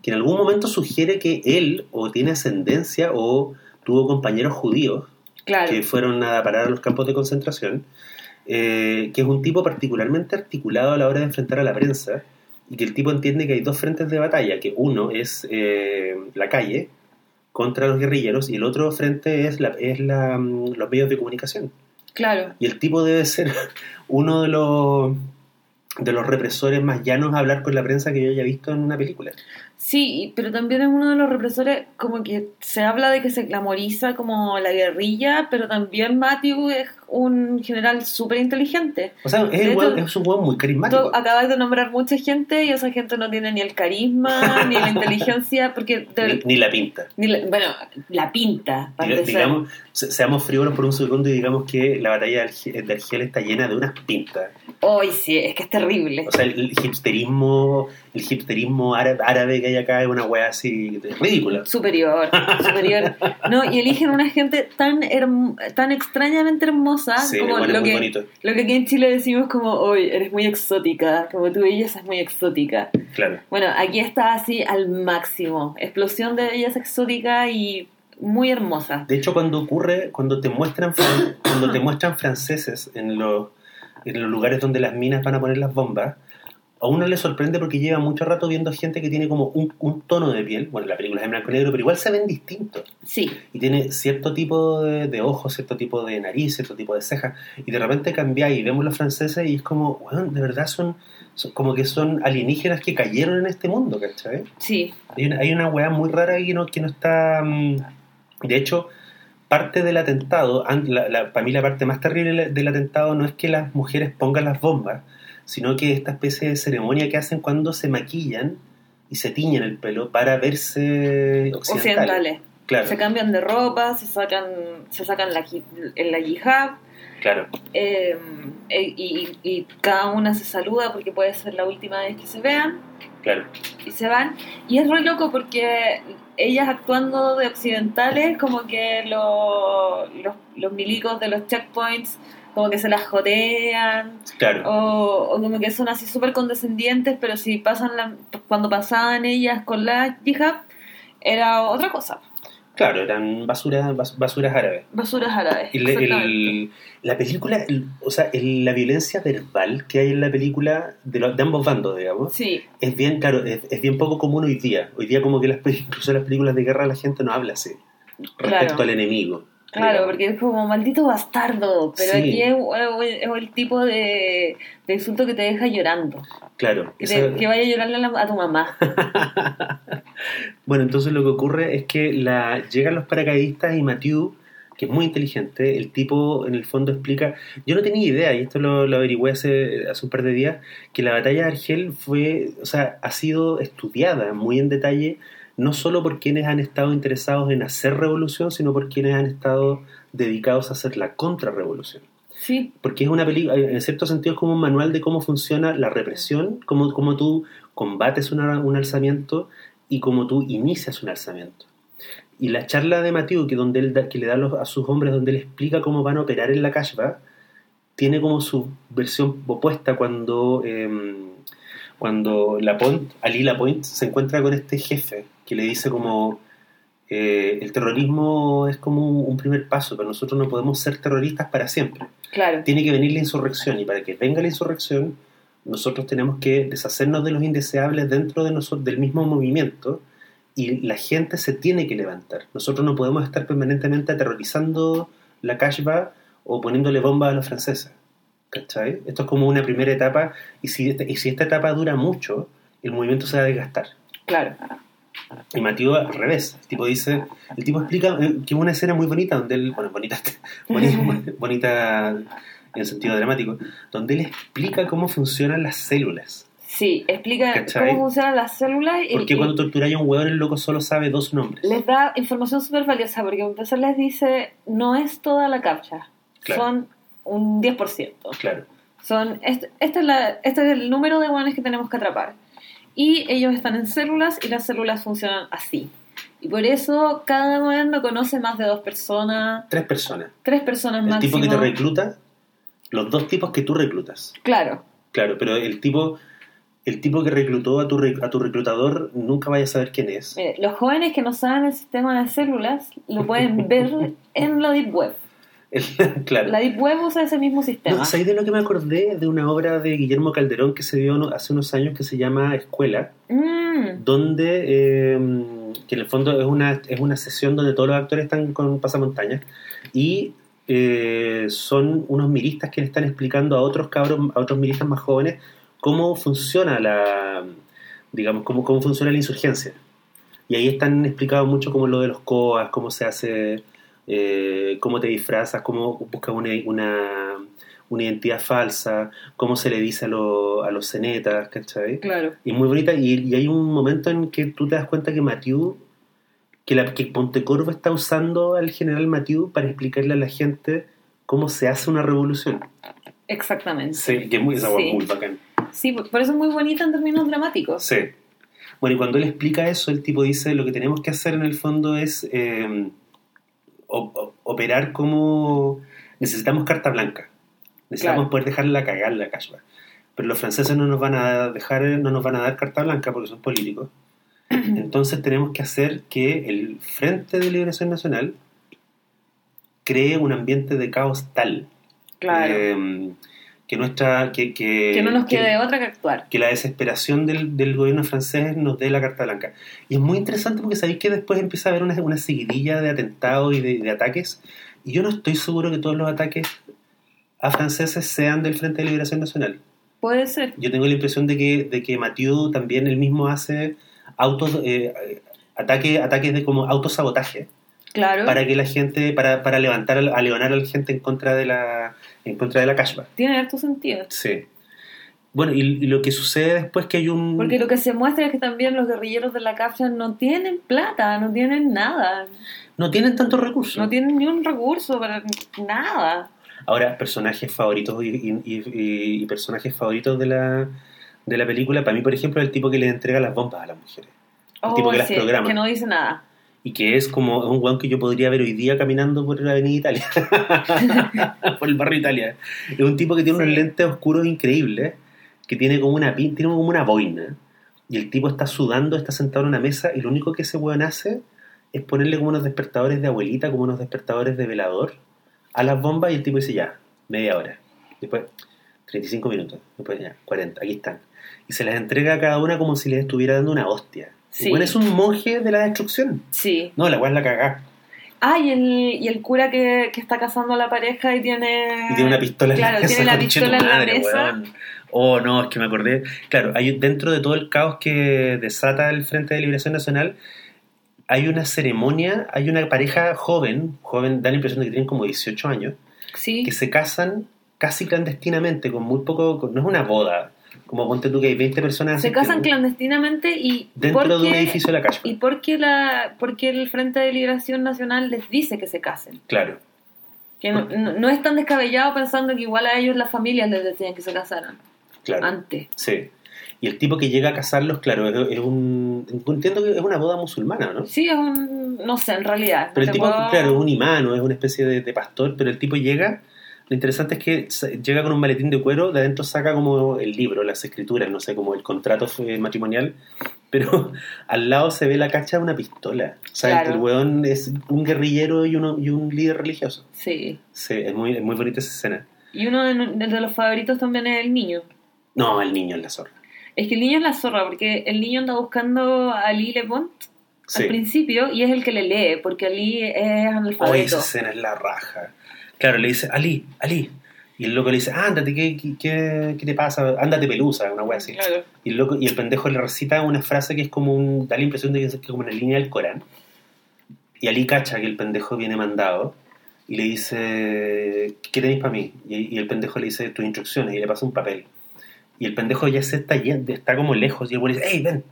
[SPEAKER 2] que en algún momento sugiere que él o tiene ascendencia o tuvo compañeros judíos
[SPEAKER 1] Claro.
[SPEAKER 2] que fueron a parar a los campos de concentración, eh, que es un tipo particularmente articulado a la hora de enfrentar a la prensa, y que el tipo entiende que hay dos frentes de batalla, que uno es eh, la calle contra los guerrilleros y el otro frente es, la, es la, mm, los medios de comunicación.
[SPEAKER 1] Claro.
[SPEAKER 2] Y el tipo debe ser <laughs> uno de los de los represores más llanos a hablar con la prensa que yo haya visto en una película.
[SPEAKER 1] Sí, pero también es uno de los represores, como que se habla de que se glamoriza como la guerrilla, pero también Matthew es un general súper inteligente.
[SPEAKER 2] O sea, es,
[SPEAKER 1] hecho,
[SPEAKER 2] es un hueón muy carismático.
[SPEAKER 1] Tú acabas de nombrar mucha gente y esa gente no tiene ni el carisma, <laughs> ni la inteligencia, porque...
[SPEAKER 2] Ni, ni la pinta.
[SPEAKER 1] ni la- bueno, la pinta, para
[SPEAKER 2] digamos, se- seamos frívolos por un segundo y digamos que la batalla de Argel está llena de unas pintas.
[SPEAKER 1] Hoy sí, es que es terrible.
[SPEAKER 2] O sea, el, hipsterismo, el hipsterismo árabe, árabe que hay acá es una wea así ridícula.
[SPEAKER 1] Superior, superior. <laughs> No, y eligen una gente tan herm- tan extrañamente hermosa,
[SPEAKER 2] Sí,
[SPEAKER 1] como
[SPEAKER 2] bueno,
[SPEAKER 1] lo que,
[SPEAKER 2] bonito.
[SPEAKER 1] lo que aquí en Chile decimos como, hoy eres muy exótica, como tu belleza es muy exótica.
[SPEAKER 2] Claro.
[SPEAKER 1] Bueno, aquí está así al máximo. Explosión de belleza exótica y muy hermosa.
[SPEAKER 2] De hecho, cuando ocurre, cuando te muestran, cuando te muestran franceses en los, en los lugares donde las minas van a poner las bombas, a uno le sorprende porque lleva mucho rato viendo gente que tiene como un, un tono de piel. Bueno, la película es en blanco y negro, pero igual se ven distintos.
[SPEAKER 1] Sí,
[SPEAKER 2] y tiene cierto tipo de, de ojos, cierto tipo de nariz, cierto tipo de cejas, y de repente cambia y vemos los franceses y es como, bueno, de verdad son, son- como que son alienígenas que cayeron en este mundo, ¿cachai?
[SPEAKER 1] sí,
[SPEAKER 2] Hay una, hay una weá muy rara que no, que no está... mm, De hecho, parte del atentado, la- la- para mí la parte más terrible del atentado no es que las mujeres pongan las bombas, sino que esta especie de ceremonia que hacen cuando se maquillan y se tiñen el pelo para verse occidentales.
[SPEAKER 1] occidentales.
[SPEAKER 2] Claro,
[SPEAKER 1] Se cambian de ropa, se sacan, se sacan la, la hijab,
[SPEAKER 2] claro.
[SPEAKER 1] eh, eh, y, y cada una se saluda porque puede ser la última vez que se vean.
[SPEAKER 2] Claro,
[SPEAKER 1] y se van. Y es re loco porque ellas actuando de occidentales, como que lo- los, los milicos de los checkpoints, como que se las jodean,
[SPEAKER 2] claro.
[SPEAKER 1] o, o como que son así súper condescendientes, pero si pasan la, cuando pasaban ellas con la hijab, era otra cosa.
[SPEAKER 2] Claro, eran basuras, bas- basuras árabes.
[SPEAKER 1] Basuras árabes. Exactamente.
[SPEAKER 2] el- la película, el- o sea, el- la violencia verbal que hay en la película de, los- de ambos bandos, digamos,
[SPEAKER 1] Sí,
[SPEAKER 2] es bien, claro, es, es bien poco común hoy día. Hoy día como que las, incluso en las películas de guerra la gente no habla así respecto
[SPEAKER 1] Claro.
[SPEAKER 2] al enemigo.
[SPEAKER 1] Claro,
[SPEAKER 2] digamos.
[SPEAKER 1] porque es como maldito bastardo, pero
[SPEAKER 2] Sí.
[SPEAKER 1] aquí es, es el tipo de, de insulto que te deja llorando.
[SPEAKER 2] Claro.
[SPEAKER 1] Que,
[SPEAKER 2] esa-
[SPEAKER 1] te- que vaya a llorarle a, la- a tu mamá. <laughs>
[SPEAKER 2] Bueno, entonces lo que ocurre es que la, llegan los paracaidistas y Mathieu, que es muy inteligente, el tipo en el fondo explica, yo no tenía idea, y esto lo, lo averigüé hace, hace un par de días, que la batalla de Argel fue, o sea, ha sido estudiada muy en detalle, no solo por quienes han estado interesados en hacer revolución, sino por quienes han estado dedicados a hacer la contrarrevolución.
[SPEAKER 1] Sí,
[SPEAKER 2] Porque es una película, en cierto sentido es como un manual de cómo funciona la represión, cómo, cómo tú combates una- un alzamiento y cómo tú inicias un alzamiento. Y la charla de Mathieu, que, donde él da- que le da a los- a sus hombres, donde él explica cómo van a operar en la Kashba, tiene como su versión opuesta cuando, eh, cuando Lapointe, Ali Lapointe se encuentra con este jefe que le dice como eh, el terrorismo es como un, un primer paso, pero nosotros no podemos ser terroristas para siempre
[SPEAKER 1] claro.
[SPEAKER 2] tiene que venir la insurrección y para que venga la insurrección nosotros tenemos que deshacernos de los indeseables dentro de nosotros del mismo movimiento y la gente se tiene que levantar. Nosotros no podemos estar permanentemente aterrorizando la Kashba o poniéndole bombas a los franceses. ¿Cachai? Esto es como una primera etapa y si, esta- y si esta etapa dura mucho, el movimiento se va a desgastar.
[SPEAKER 1] Claro.
[SPEAKER 2] Y Mateo al revés. El tipo dice, el tipo explica eh, que es una escena muy bonita donde él, bueno, bonita, <laughs> bonita, bonita en el sentido dramático, donde él explica cómo funcionan las células.
[SPEAKER 1] Sí, explica
[SPEAKER 2] ¿Cachai?
[SPEAKER 1] cómo funcionan las células y,
[SPEAKER 2] Porque cuando torturáis a un hueón, el loco solo sabe dos nombres.
[SPEAKER 1] les da información súper valiosa, porque a empezar les dice, no es toda la captcha,
[SPEAKER 2] Claro.
[SPEAKER 1] son un 10%.
[SPEAKER 2] Claro.
[SPEAKER 1] Son, este, este es la, este es el número de hueones que tenemos que atrapar. Y ellos están en células y las células funcionan así. Y por eso cada hueón no conoce más de dos personas,
[SPEAKER 2] Tres personas.
[SPEAKER 1] tres personas
[SPEAKER 2] El
[SPEAKER 1] máximo.
[SPEAKER 2] tipo que te recluta, los dos tipos que tú reclutas.
[SPEAKER 1] Claro,
[SPEAKER 2] Claro, pero el tipo, el tipo que reclutó a tu, a tu reclutador nunca vaya a saber quién es.
[SPEAKER 1] Mire, los jóvenes que no saben el sistema de células lo pueden <laughs> ver en la Deep Web. <laughs>
[SPEAKER 2] claro.
[SPEAKER 1] La Deep Web usa ese mismo sistema.
[SPEAKER 2] No, ¿Sabes de lo que me acordé? De una obra de Guillermo Calderón que se dio hace unos años que se llama Escuela,
[SPEAKER 1] Mm,
[SPEAKER 2] donde, eh, que en el fondo es una, es una sesión donde todos los actores están con pasamontañas y eh, son unos miristas que le están explicando a otros cabros, a otros miristas más jóvenes cómo funciona la, digamos, cómo, cómo funciona la insurgencia. Y ahí están explicados mucho como lo de los COAS, cómo se hace, eh, cómo te disfrazas, cómo buscas una, una, una identidad falsa, cómo se le dice a, lo- a los cenetas, ¿cachai?
[SPEAKER 1] claro.
[SPEAKER 2] Y muy bonita, y, y hay un momento en que tú te das cuenta que Mathieu, que, la, que Pontecorvo está usando al general Mathieu para explicarle a la gente cómo se hace una revolución.
[SPEAKER 1] Exactamente.
[SPEAKER 2] Sí, que es muy, esa
[SPEAKER 1] Sí.
[SPEAKER 2] muy bacán.
[SPEAKER 1] Sí, por eso es muy bonita en términos dramáticos.
[SPEAKER 2] Sí. Bueno, y cuando él explica eso, el tipo dice, lo que tenemos que hacer en el fondo es eh, operar como... Necesitamos carta blanca. Necesitamos
[SPEAKER 1] Claro.
[SPEAKER 2] poder dejarla cagar la cashback. Pero los franceses no nos van a dejar, no nos van a dar carta blanca porque son políticos. <clears throat> Entonces tenemos que hacer que el Frente de Liberación Nacional cree un ambiente de caos tal
[SPEAKER 1] Claro.
[SPEAKER 2] eh, que nuestra que, que,
[SPEAKER 1] que no nos
[SPEAKER 2] que-
[SPEAKER 1] quede otra que actuar.
[SPEAKER 2] que la desesperación del, del gobierno francés nos dé la carta blanca. Y es muy interesante porque sabéis que después empieza a haber una, una seguidilla de atentados y de, de ataques. Y yo no estoy seguro que todos los ataques a franceses sean del Frente de Liberación Nacional.
[SPEAKER 1] Puede ser.
[SPEAKER 2] Yo tengo la impresión de que, de que Mathieu también él mismo hace autos, eh, ataque, ataques de como autosabotaje
[SPEAKER 1] Claro.
[SPEAKER 2] para que la gente, para, para levantar, a leonar a la gente en contra de la, en contra de la cashback.
[SPEAKER 1] Tiene harto sentido.
[SPEAKER 2] Sí. Bueno, y, y lo que sucede después que hay un...
[SPEAKER 1] Porque lo que se muestra es que también los guerrilleros de la CAFCA no tienen plata, no tienen nada.
[SPEAKER 2] No tienen tantos recursos.
[SPEAKER 1] No tienen ni un recurso para nada.
[SPEAKER 2] Ahora, personajes favoritos y, y- y- y personajes favoritos de la, de la película, para mí, por ejemplo, es el tipo que le entrega las bombas a las mujeres. El tipo que las
[SPEAKER 1] Oh,
[SPEAKER 2] programa.
[SPEAKER 1] que no dice nada.
[SPEAKER 2] Y que es como un weón que yo podría ver hoy día caminando por la avenida Italia. <laughs> por el barrio Italia. Es un tipo que tiene unos lentes oscuros increíbles, que tiene como una tiene como una boina. Y el tipo está sudando, está sentado en una mesa, y lo único que ese weón hace es ponerle como unos despertadores de abuelita, como unos despertadores de velador a las bombas, y el tipo dice ya, media hora. Después, 35 minutos. Después ya, 40, aquí están. Y se las entrega a cada una como si les estuviera dando una hostia.
[SPEAKER 1] Sí.
[SPEAKER 2] Weón es un monje de la destrucción.
[SPEAKER 1] Sí.
[SPEAKER 2] No, la es la cagá.
[SPEAKER 1] Ah, y el, y el cura que, que está casando a la pareja y tiene...
[SPEAKER 2] Y tiene una pistola en
[SPEAKER 1] Claro,
[SPEAKER 2] la mesa.
[SPEAKER 1] tiene la pistola en la
[SPEAKER 2] madre,
[SPEAKER 1] mesa.
[SPEAKER 2] weón. Oh, no, es que me acordé. Claro, hay dentro de todo el caos que desata el Frente de Liberación Nacional, hay una ceremonia, hay una pareja joven, joven, da la impresión de que tienen como 18 años,
[SPEAKER 1] Sí.
[SPEAKER 2] que se casan casi clandestinamente, con muy poco, con- no es una boda, como ponte tú que hay 20 personas
[SPEAKER 1] Se casan clandestinamente y
[SPEAKER 2] dentro de un
[SPEAKER 1] porque-
[SPEAKER 2] edificio de la calle.
[SPEAKER 1] ¿Y por qué, la, porque el Frente de Liberación Nacional les dice que se casen?
[SPEAKER 2] Claro,
[SPEAKER 1] Que no, no, no es tan descabellado pensando que igual a ellos las familias les decían que se casaran
[SPEAKER 2] claro.
[SPEAKER 1] antes.
[SPEAKER 2] Sí. Y el tipo que llega a casarlos, claro, es, es un. Entiendo que es una boda musulmana, ¿no?
[SPEAKER 1] Sí, es un... no sé, en realidad.
[SPEAKER 2] Pero el tipo,
[SPEAKER 1] puedo-
[SPEAKER 2] claro, es un imán, o es una especie de, de pastor, pero el tipo llega. Lo interesante es que llega con un maletín de cuero, de adentro saca como el libro, las escrituras, no sé, como el contrato matrimonial, <laughs> pero al lado se ve la cacha de una pistola. O sea,
[SPEAKER 1] Claro.
[SPEAKER 2] el weón es un guerrillero y, uno, y un líder religioso.
[SPEAKER 1] Sí.
[SPEAKER 2] Sí, es muy, es muy bonita esa escena.
[SPEAKER 1] Y uno de, de los favoritos también es el niño.
[SPEAKER 2] No, el niño es la zorra.
[SPEAKER 1] Es que el niño es la zorra, porque el niño anda buscando a Ali Le Pont
[SPEAKER 2] Sí.
[SPEAKER 1] al principio y es el que le lee, porque Ali es
[SPEAKER 2] Oye,
[SPEAKER 1] analfabeto.
[SPEAKER 2] esa escena es la raja. Claro, le dice, Ali, Ali, Y el loco le dice, ándate, ¿qué, qué, qué, te pasa? Ándate pelusa, una wea así.
[SPEAKER 1] Claro.
[SPEAKER 2] Y el, loco, y el pendejo le recita una frase que es como un. da la impresión de que es como una línea del Corán. Y Ali cacha que el pendejo viene mandado y le dice, ¿qué tenéis para mí? Y, y el pendejo le dice tus instrucciones y le pasa un papel. Y el pendejo ya se está yendo, está como lejos y el güey le dice, hey, ven,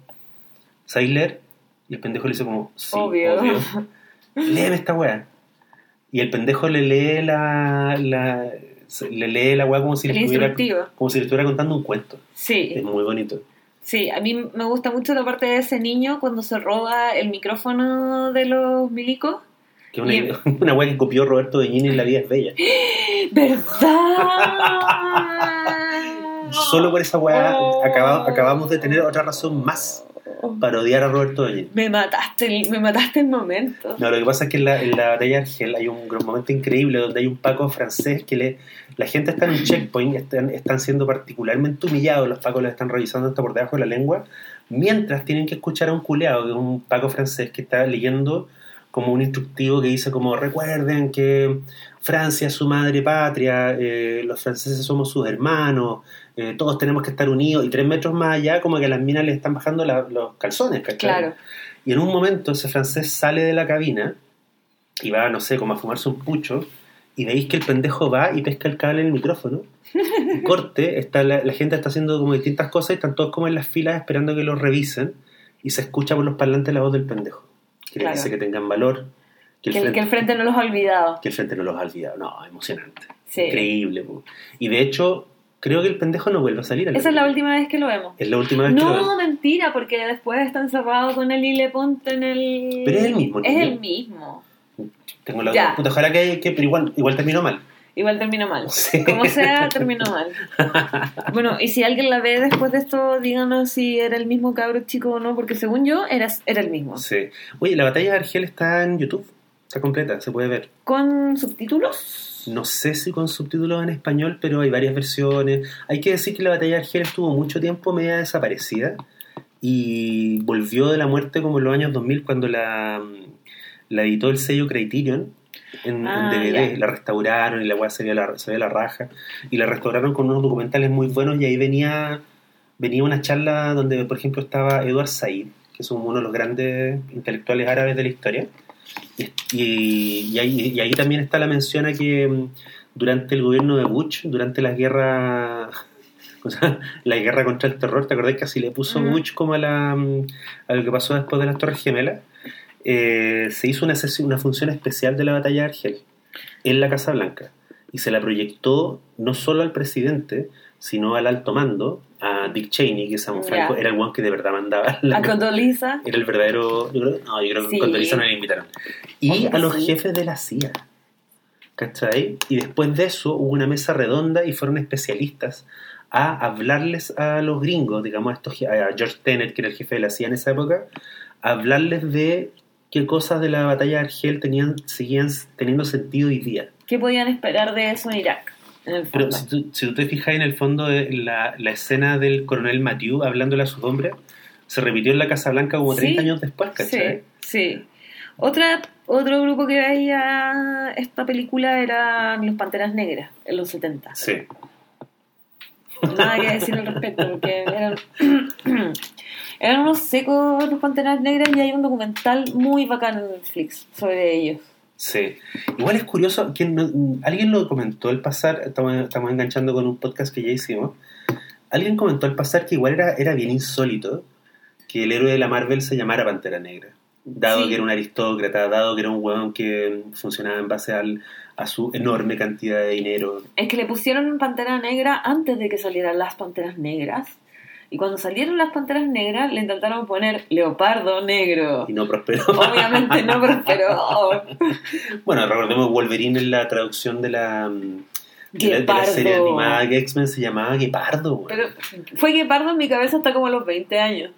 [SPEAKER 2] ¿sabes leer? Y el pendejo le dice como, sí,
[SPEAKER 1] Obvio.
[SPEAKER 2] obvio. <laughs> Léeme esta weá. Y el pendejo le lee la, la le lee la weá como si, le estuviera, como si le estuviera contando un cuento.
[SPEAKER 1] Sí,
[SPEAKER 2] Es muy bonito.
[SPEAKER 1] sí, a mí me gusta mucho la parte de ese niño cuando se roba el micrófono de los milicos.
[SPEAKER 2] Que una,
[SPEAKER 1] Y- <laughs>
[SPEAKER 2] una weá que copió Roberto Beñini en La vida es bella.
[SPEAKER 1] ¿Verdad?
[SPEAKER 2] Solo por esa weá
[SPEAKER 1] Oh.
[SPEAKER 2] acaba- acabamos de tener otra razón más para odiar a Roberto Beñini.
[SPEAKER 1] Me mataste, el- me mataste el momento.
[SPEAKER 2] No, lo que pasa es que en la, en la batalla de Argel hay un momento increíble donde hay un Paco francés que le, la gente está en un checkpoint, están, están siendo particularmente humillados, los Pacos les están revisando hasta por debajo de la lengua, mientras tienen que escuchar a un culeado, que es un Paco francés que está leyendo como un instructivo que dice como recuerden que Francia es su madre patria, eh, los franceses somos sus hermanos, eh, todos tenemos que estar unidos y tres metros más allá como que a las minas le están bajando la- los calzones, ¿cachai?
[SPEAKER 1] Claro.
[SPEAKER 2] Y en un momento ese francés sale de la cabina y va, no sé, como a fumarse un pucho. Y veis que el pendejo va y pesca el cable en el micrófono. Y <laughs> corte, está la, la gente está haciendo como distintas cosas y están todos como en las filas esperando que los revisen. Y se escucha por los parlantes la voz del pendejo. Que le
[SPEAKER 1] Claro.
[SPEAKER 2] dice que tengan valor. Que el,
[SPEAKER 1] Que
[SPEAKER 2] frente,
[SPEAKER 1] que el frente no los ha olvidado.
[SPEAKER 2] que el frente no los ha olvidado. No, emocionante.
[SPEAKER 1] Sí.
[SPEAKER 2] Increíble. po. Y de hecho, creo que el pendejo no vuelve a salir.
[SPEAKER 1] Esa es la última vez que lo vemos.
[SPEAKER 2] Es la última vez que lo
[SPEAKER 1] No,
[SPEAKER 2] vemos.
[SPEAKER 1] mentira, porque después está encerrado con el Ile Ponte en el...
[SPEAKER 2] Pero es el mismo,
[SPEAKER 1] Es
[SPEAKER 2] niño.
[SPEAKER 1] el mismo.
[SPEAKER 2] Tengo la puta, ojalá que, que- pero igual, igual terminó mal.
[SPEAKER 1] Igual terminó mal. <laughs>
[SPEAKER 2] Sí.
[SPEAKER 1] Como sea, terminó mal. <laughs> Bueno, y si alguien la ve después de esto, díganos si era el mismo cabro chico o no, porque según yo era, era el mismo.
[SPEAKER 2] Sí. Oye, la batalla de Argel está en YouTube. Está completa, se puede ver.
[SPEAKER 1] ¿Con subtítulos?
[SPEAKER 2] No sé si con subtítulos en español, pero hay varias versiones. Hay que decir que la batalla de Argel estuvo mucho tiempo media desaparecida y volvió de la muerte como en los años 2000 cuando la, la editó el sello Criterion en,
[SPEAKER 1] Ah,
[SPEAKER 2] en DVD.
[SPEAKER 1] ya.
[SPEAKER 2] La restauraron y la weá se veía la raja. Y la restauraron con unos documentales muy buenos y ahí venía, venía una charla donde, por ejemplo, estaba Edward Said, que es uno de los grandes intelectuales árabes de la historia. Y, ahí, y ahí también está la mención a que mm, durante el gobierno de Bush, durante la guerra, <laughs> o sea, la guerra contra el terror, ¿te acordás que así le puso
[SPEAKER 1] Ujú.
[SPEAKER 2] Bush como a, la, mm, a lo que pasó después de las Torres Gemelas? Eh, se hizo una, sesión- una función especial de la batalla de Argel en la Casa Blanca y se la proyectó no solo al presidente, sino al alto mando, a Dick Cheney, que
[SPEAKER 1] Ya.
[SPEAKER 2] Franco era el one que de verdad mandaba <laughs> la,
[SPEAKER 1] A Condoliza.
[SPEAKER 2] era el verdadero. Yo creo, no, yo creo que
[SPEAKER 1] Sí.
[SPEAKER 2] Lisa no le invitaron. Y a los
[SPEAKER 1] sí.
[SPEAKER 2] jefes de la CIA. ¿Cachai? Y después de eso hubo una mesa redonda y fueron especialistas a hablarles a los gringos, digamos, a, estos, a George Tenet, que era el jefe de la CIA en esa época, a hablarles de qué cosas de la batalla de Argel tenían, seguían teniendo sentido hoy día.
[SPEAKER 1] ¿Qué podían esperar de eso en Irak?
[SPEAKER 2] Pero si tú, si tú te fijas en el fondo, de la, la escena del coronel Mathieu hablándole a sus hombres, se repitió en la Casa Blanca como 30
[SPEAKER 1] Sí,
[SPEAKER 2] años después, ¿cachai?
[SPEAKER 1] Sí, sí. Otra, otro grupo que veía esta película eran los Panteras Negras en los 70.
[SPEAKER 2] Sí.
[SPEAKER 1] Nada que decir al respecto, porque eran, <clears throat> eran unos secos los Panteras Negras y hay un documental muy bacán en Netflix sobre ellos.
[SPEAKER 2] Sí. Igual es curioso, alguien lo comentó al pasar, estamos, estamos enganchando con un podcast que ya hicimos, alguien comentó al pasar que igual era, era bien insólito que el héroe de la Marvel se llamara Pantera Negra, dado
[SPEAKER 1] Sí.
[SPEAKER 2] que era un aristócrata, dado que era un huevón que funcionaba en base al, a su enorme cantidad de dinero.
[SPEAKER 1] Es que le pusieron Pantera Negra antes de que salieran las Panteras Negras. Y cuando salieron las Panteras Negras le intentaron poner Leopardo Negro.
[SPEAKER 2] Y no prosperó.
[SPEAKER 1] Obviamente no prosperó. <laughs>
[SPEAKER 2] Bueno, recordemos Wolverine en la traducción de la, mm, de la, de la serie animada de X-Men se llamaba Guepardo.
[SPEAKER 1] Pero fue Guepardo en mi cabeza hasta como a los 20 años.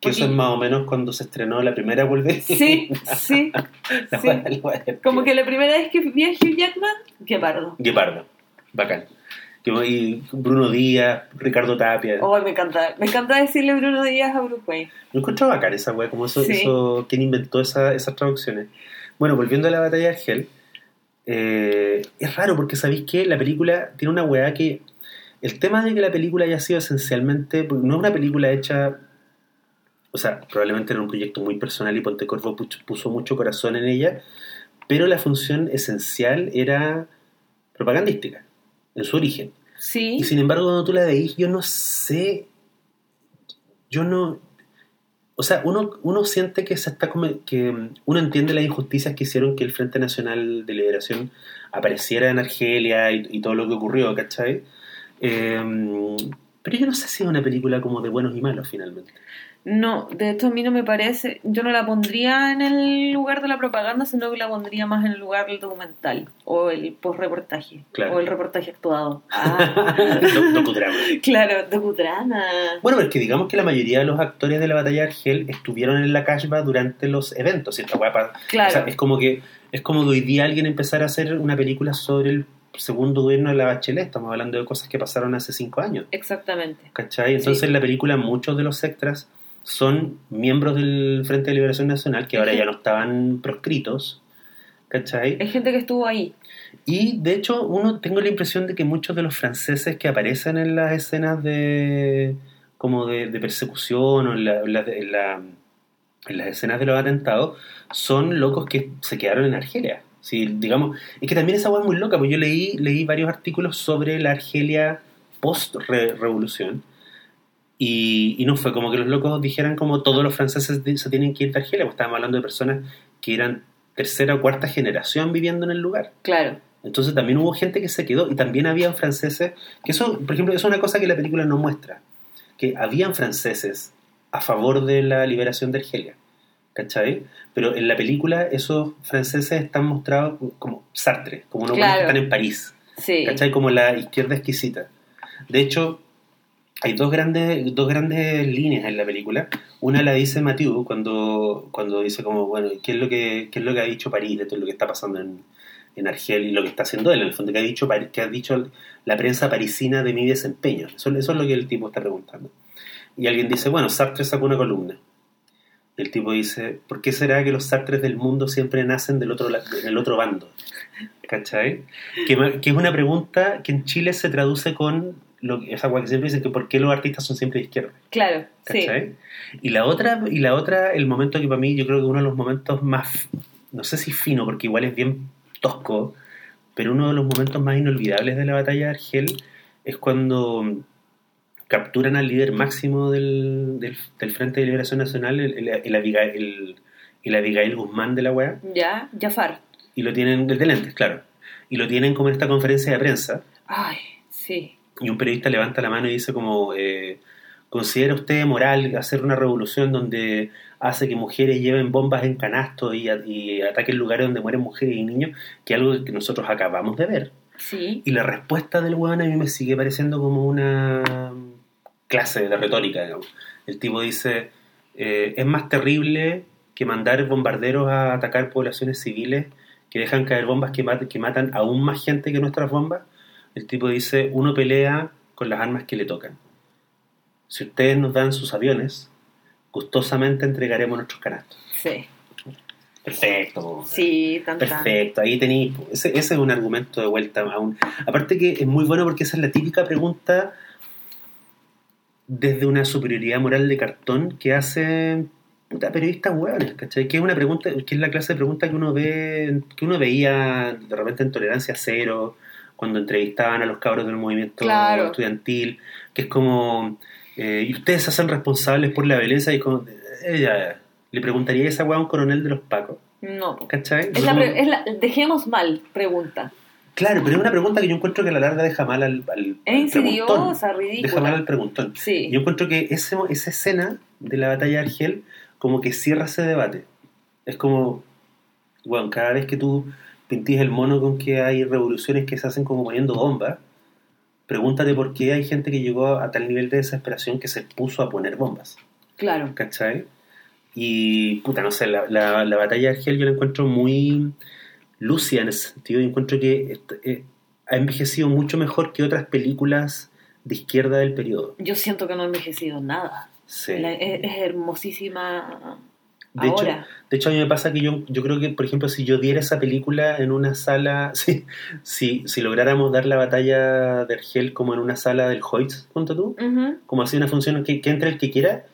[SPEAKER 2] que eso es más o menos cuando se estrenó la primera Wolverine.
[SPEAKER 1] Sí, sí, <laughs> Como
[SPEAKER 2] que-
[SPEAKER 1] que la primera vez que vi a Hugh Jackman, Guepardo.
[SPEAKER 2] Guepardo. Bacán. Que- Y Bruno Díaz, Ricardo Tapia.
[SPEAKER 1] Oh, me encanta. Me encanta decirle Bruno Díaz a Bruce Wayne.
[SPEAKER 2] Yo encuentro bacán esa weá, como eso,
[SPEAKER 1] Sí.
[SPEAKER 2] eso, quién inventó esa- esas traducciones. Bueno, volviendo a la batalla de Argel, Eh, es raro porque sabéis que la película tiene una weá que. El tema de que la película haya sido esencialmente. No es una película hecha. O sea, probablemente era un proyecto muy personal y Pontecorvo puso mucho corazón en ella. Pero la función esencial era propagandística, en su origen.
[SPEAKER 1] Sí.
[SPEAKER 2] Y sin embargo, cuando tú la veís, yo no sé. Yo no. O sea, uno, uno siente que se está come- que uno entiende las injusticias que hicieron que el Frente Nacional de Liberación apareciera en Argelia y, y todo lo que ocurrió, ¿cachai? Eh, pero yo no sé si es una película como de buenos y malos finalmente.
[SPEAKER 1] No, de hecho a mí no me parece, yo no la pondría en el lugar de la propaganda, sino que la pondría más en el lugar del documental o el post-reportaje
[SPEAKER 2] Claro.
[SPEAKER 1] o el reportaje actuado. <laughs> Ah,
[SPEAKER 2] docudrama. <laughs>
[SPEAKER 1] claro, docudrama.
[SPEAKER 2] Bueno, pero es que digamos que la mayoría de los actores de la batalla de Argel estuvieron en la Kashba durante los eventos. pa-
[SPEAKER 1] Claro.
[SPEAKER 2] O sea, es como que es como que hoy día alguien empezar a hacer una película sobre el segundo gobierno de la Bachelet. Estamos hablando de cosas que pasaron hace cinco años.
[SPEAKER 1] Exactamente.
[SPEAKER 2] ¿Cachai? Entonces
[SPEAKER 1] Sí.
[SPEAKER 2] en la película muchos de los extras son miembros del Frente de Liberación Nacional que ahora ya no estaban proscritos. ¿Cachai?
[SPEAKER 1] Hay gente que estuvo ahí.
[SPEAKER 2] Y de hecho, uno tengo la impresión de que muchos de los franceses que aparecen en las escenas de como de, de persecución o en, la- en la- en la- en las escenas de los atentados son locos que se quedaron en Argelia. Sí, digamos, es que también esa hueá es muy loca, porque yo leí, leí varios artículos sobre la Argelia post-revolución y, y no fue como que los locos dijeran como todos los franceses se tienen que ir de Argelia, porque estábamos hablando de personas que eran tercera o cuarta generación viviendo en el lugar.
[SPEAKER 1] Claro.
[SPEAKER 2] Entonces también hubo gente que se quedó y también habían franceses, que eso, por ejemplo, eso es una cosa que la película no muestra, que habían franceses a favor de la liberación de Argelia, ¿cachai? Pero en la película esos franceses están mostrados como Sartre, como unos que están en París,
[SPEAKER 1] Sí.
[SPEAKER 2] ¿cachai? Como la izquierda exquisita. De hecho, hay dos grandes, dos grandes líneas en la película. Una la dice Mathieu cuando, cuando dice como, bueno, ¿qué es, lo que, ¿qué es lo que ha dicho París de todo lo que está pasando en, en Argel y lo que está haciendo él? En el fondo, ¿qué ha dicho, qué ha dicho la prensa parisina de mi desempeño? Eso, eso es lo que el tipo está preguntando. Y alguien dice, bueno, Sartre sacó una columna. Y el tipo dice, ¿por qué será que los Sartres del mundo siempre nacen del otro, del otro bando? ¿Cachai? Que, que es una pregunta que en Chile se traduce con lo, esa que siempre dicen que por qué los artistas son siempre de izquierda.
[SPEAKER 1] Claro, sí.
[SPEAKER 2] Y la otra, y la otra, el momento que para mí yo creo que uno de los momentos más, no sé si fino, porque igual es bien tosco, pero uno de los momentos más inolvidables de la batalla de Argel es cuando capturan al líder máximo del, del, del Frente de Liberación Nacional, el, el, el Abigail, el- el Abigail Guzmán de la weá,
[SPEAKER 1] Ya, Jafar.
[SPEAKER 2] y lo tienen, desde lentes, claro, y lo tienen como en esta conferencia de prensa,
[SPEAKER 1] Ay, sí.
[SPEAKER 2] Y un periodista levanta la mano y dice como, eh, ¿considera usted moral hacer una revolución donde hace que mujeres lleven bombas en canastos y, ataquen lugares donde mueren mujeres y niños? Que es algo que nosotros acabamos de ver.
[SPEAKER 1] Sí.
[SPEAKER 2] Y la respuesta del weón a mí me sigue pareciendo como una clase de retórica, digamos. El tipo dice, eh, es más terrible que mandar bombarderos a atacar poblaciones civiles que dejan caer bombas que, mat- que matan aún más gente que nuestras bombas. El tipo dice, uno pelea con las armas que le tocan. Si ustedes nos dan sus aviones, gustosamente entregaremos nuestros canastos.
[SPEAKER 1] Sí.
[SPEAKER 2] Perfecto.
[SPEAKER 1] Sí, tan tan.
[SPEAKER 2] Perfecto, ahí tenéis. Ese, ese es un argumento de vuelta a un. Aparte que es muy bueno porque esa es la típica pregunta desde una superioridad moral de cartón que hacen puta, periodistas hueones, ¿cachai? Que es una pregunta, que es la clase de pregunta que uno ve, que uno veía de repente en tolerancia cero, cuando entrevistaban a los cabros del movimiento
[SPEAKER 1] Claro.
[SPEAKER 2] estudiantil, que es como eh, y ustedes se hacen responsables por la violencia y como ya, le preguntaría esa hueá a un coronel de los pacos,
[SPEAKER 1] No.
[SPEAKER 2] ¿cachai?
[SPEAKER 1] Es la,
[SPEAKER 2] Como-
[SPEAKER 1] es la- dejemos mal, pregunta.
[SPEAKER 2] Claro, pero es una pregunta que yo encuentro que a la larga deja mal al, al,
[SPEAKER 1] Es insidiosa,
[SPEAKER 2] Deja mal
[SPEAKER 1] ridícula.
[SPEAKER 2] al preguntón.
[SPEAKER 1] Sí.
[SPEAKER 2] Yo encuentro que ese, esa escena de la batalla de Argel como que cierra ese debate. Es como, bueno, cada vez que tú pintís el mono con que hay revoluciones que se hacen como poniendo bombas, pregúntate por qué hay gente que llegó a tal nivel de desesperación que se puso a poner bombas.
[SPEAKER 1] Claro.
[SPEAKER 2] ¿cachai? Y, puta, no sé, la, la, la batalla de Argel yo la encuentro muy lúcida en ese sentido. Yo encuentro que est- eh, ha envejecido mucho mejor que otras películas de izquierda del periodo.
[SPEAKER 1] Yo siento que no he envejecido nada.
[SPEAKER 2] Sí.
[SPEAKER 1] La- es, es hermosísima.
[SPEAKER 2] De hecho, de hecho, a mí me pasa que yo, yo creo que, por ejemplo, si yo diera esa película en una sala, <laughs> si, si, si lográramos dar la batalla de Argel como en una sala del Hoyts, punto tú, como así una función que, que entre el que quiera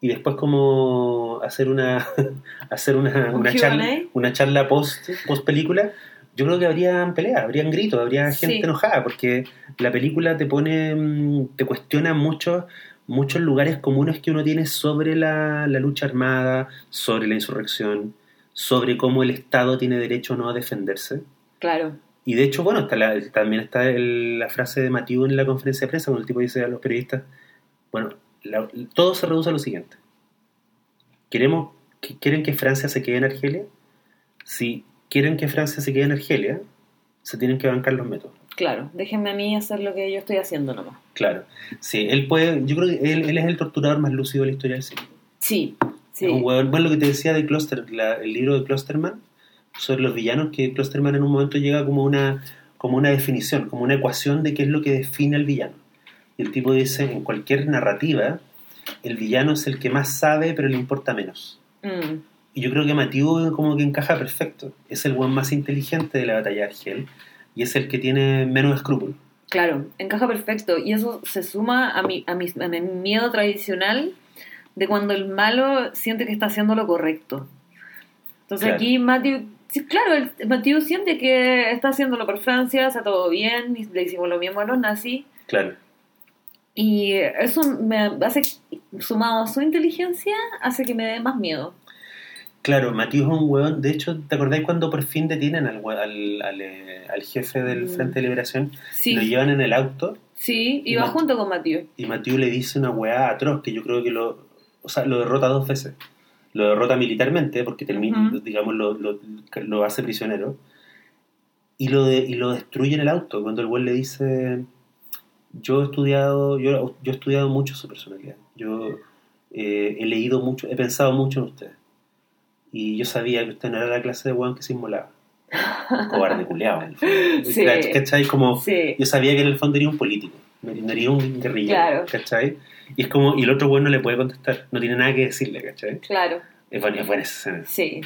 [SPEAKER 2] y después como hacer una <laughs> hacer una,
[SPEAKER 1] Un
[SPEAKER 2] una charla una charla post, post película yo creo que habrían peleas, habrían gritos, habría gente
[SPEAKER 1] Sí.
[SPEAKER 2] enojada porque la película te pone mm, te cuestiona muchos muchos lugares comunes que uno tiene sobre la, la lucha armada, sobre la insurrección, sobre cómo el Estado tiene derecho o no a defenderse.
[SPEAKER 1] Claro.
[SPEAKER 2] Y de hecho, bueno, está la- también está el- la frase de Matiu en la conferencia de prensa, cuando el tipo dice a los periodistas, bueno, la- todo se reduce a lo siguiente. ¿Queremos, que- ¿Quieren que Francia se quede en Argelia? Si quieren que Francia se quede en Argelia, se tienen que bancar los métodos.
[SPEAKER 1] Claro. Déjenme a mí hacer lo que yo estoy haciendo nomás.
[SPEAKER 2] Claro. Sí, él puede, yo creo que él, él es el torturador más lúcido de la historia del cine.
[SPEAKER 1] Sí. Sí.
[SPEAKER 2] Es un huevón. Bueno, lo que te decía de Kloster, la- el libro de Klosterman, sobre los villanos, que Klosterman en un momento llega como una, como una definición, como una ecuación de qué es lo que define al villano. Y el tipo dice, en cualquier narrativa, el villano es el que más sabe, pero le importa menos.
[SPEAKER 1] Mm.
[SPEAKER 2] Y yo creo que Matiu como que encaja perfecto. Es el buen más inteligente de la batalla de Argel y es el que tiene menos escrúpulos.
[SPEAKER 1] Claro, encaja perfecto. Y eso se suma a mi, a mi, a mi miedo tradicional de cuando el malo siente que está haciendo lo correcto. Entonces
[SPEAKER 2] Claro.
[SPEAKER 1] aquí Matthew, sí, claro, el- Matthew siente que está haciéndolo por Francia, está todo bien, y le hicimos lo mismo a los nazis.
[SPEAKER 2] Claro.
[SPEAKER 1] Y eso me hace, sumado a su inteligencia, hace que me dé más miedo.
[SPEAKER 2] Claro, Matiu es un hueón. De hecho, ¿te acordáis cuando por fin detienen al, al, al, eh, al jefe del
[SPEAKER 1] Mm.
[SPEAKER 2] Frente de Liberación?
[SPEAKER 1] Sí,
[SPEAKER 2] Lo llevan en el auto
[SPEAKER 1] sí, iba
[SPEAKER 2] No.
[SPEAKER 1] junto con Matthew.
[SPEAKER 2] y Matiu le dice una weá atroz que yo creo que lo, o sea, lo derrota dos veces. Lo derrota militarmente porque termina, digamos, lo, lo, lo hace prisionero y lo, de- y lo destruye en el auto cuando el güey le dice yo he estudiado yo, yo he estudiado mucho su personalidad yo eh, he leído mucho he pensado mucho en usted y yo sabía que usted no era la clase de weón que se inmolaba <laughs> cobarde culeado en el fondo.
[SPEAKER 1] Sí.
[SPEAKER 2] ¿cachai? como
[SPEAKER 1] Sí,
[SPEAKER 2] yo sabía que en el fondo era un político, no era un guerrillero,
[SPEAKER 1] Claro.
[SPEAKER 2] ¿cachai? Y es como, y el otro güey no le puede contestar, no tiene nada que decirle, ¿cachai?
[SPEAKER 1] claro,
[SPEAKER 2] Es buena, es buena esa escena,
[SPEAKER 1] sí.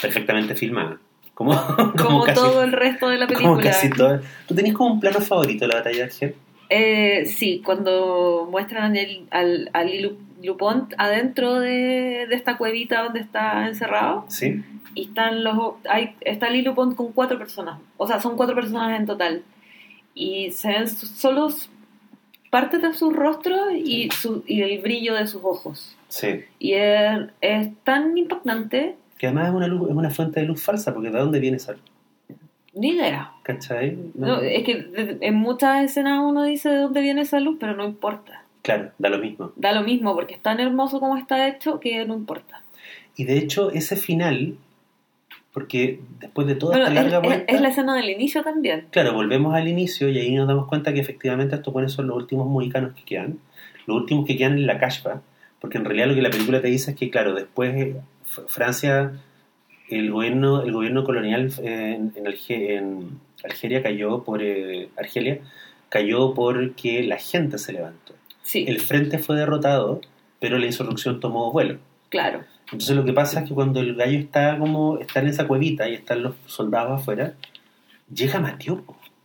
[SPEAKER 2] perfectamente filmada. Como, <laughs>
[SPEAKER 1] Como,
[SPEAKER 2] casi,
[SPEAKER 1] todo el resto de la
[SPEAKER 2] como
[SPEAKER 1] película.
[SPEAKER 2] casi todo. ¿Tú tenías como un plano favorito de la batalla de Argel?
[SPEAKER 1] Eh, sí, cuando muestran el, al, al Lilu- Lupont adentro de, de esta cuevita donde está encerrado
[SPEAKER 2] Sí.
[SPEAKER 1] y están los hay, está Lily Lupont con cuatro personas, o sea, son cuatro personas en total y se ven solo partes de sus rostros y, su, y el brillo de sus ojos
[SPEAKER 2] Sí.
[SPEAKER 1] y es, es tan impactante,
[SPEAKER 2] Que además es una, luz, es una fuente de luz falsa, porque ¿de dónde viene esa luz?
[SPEAKER 1] ni idea.
[SPEAKER 2] ¿Cachai? No-
[SPEAKER 1] No, es que en muchas escenas uno dice de dónde viene esa luz, pero no importa.
[SPEAKER 2] Claro, da lo mismo.
[SPEAKER 1] Da lo mismo, porque es tan hermoso como está hecho que no importa.
[SPEAKER 2] Y de hecho, ese final, porque después de toda
[SPEAKER 1] Bueno,
[SPEAKER 2] esta
[SPEAKER 1] es,
[SPEAKER 2] larga
[SPEAKER 1] es-
[SPEAKER 2] vuelta...
[SPEAKER 1] es la escena del inicio también.
[SPEAKER 2] Claro, volvemos al inicio y ahí nos damos cuenta que efectivamente estos buenos son los últimos mohicanos que quedan, los últimos que quedan en la cashba, porque en realidad lo que la película te dice es que, claro, después eh, Francia, el gobierno, el gobierno colonial eh, en, en Alge- en Algeria cayó por eh, Argelia cayó porque la gente se levantó.
[SPEAKER 1] Sí,
[SPEAKER 2] El frente fue derrotado, pero la insurrección tomó vuelo.
[SPEAKER 1] claro.
[SPEAKER 2] Entonces lo que pasa es que cuando el gallo está como está en esa cuevita y están los soldados afuera, llega Mateo,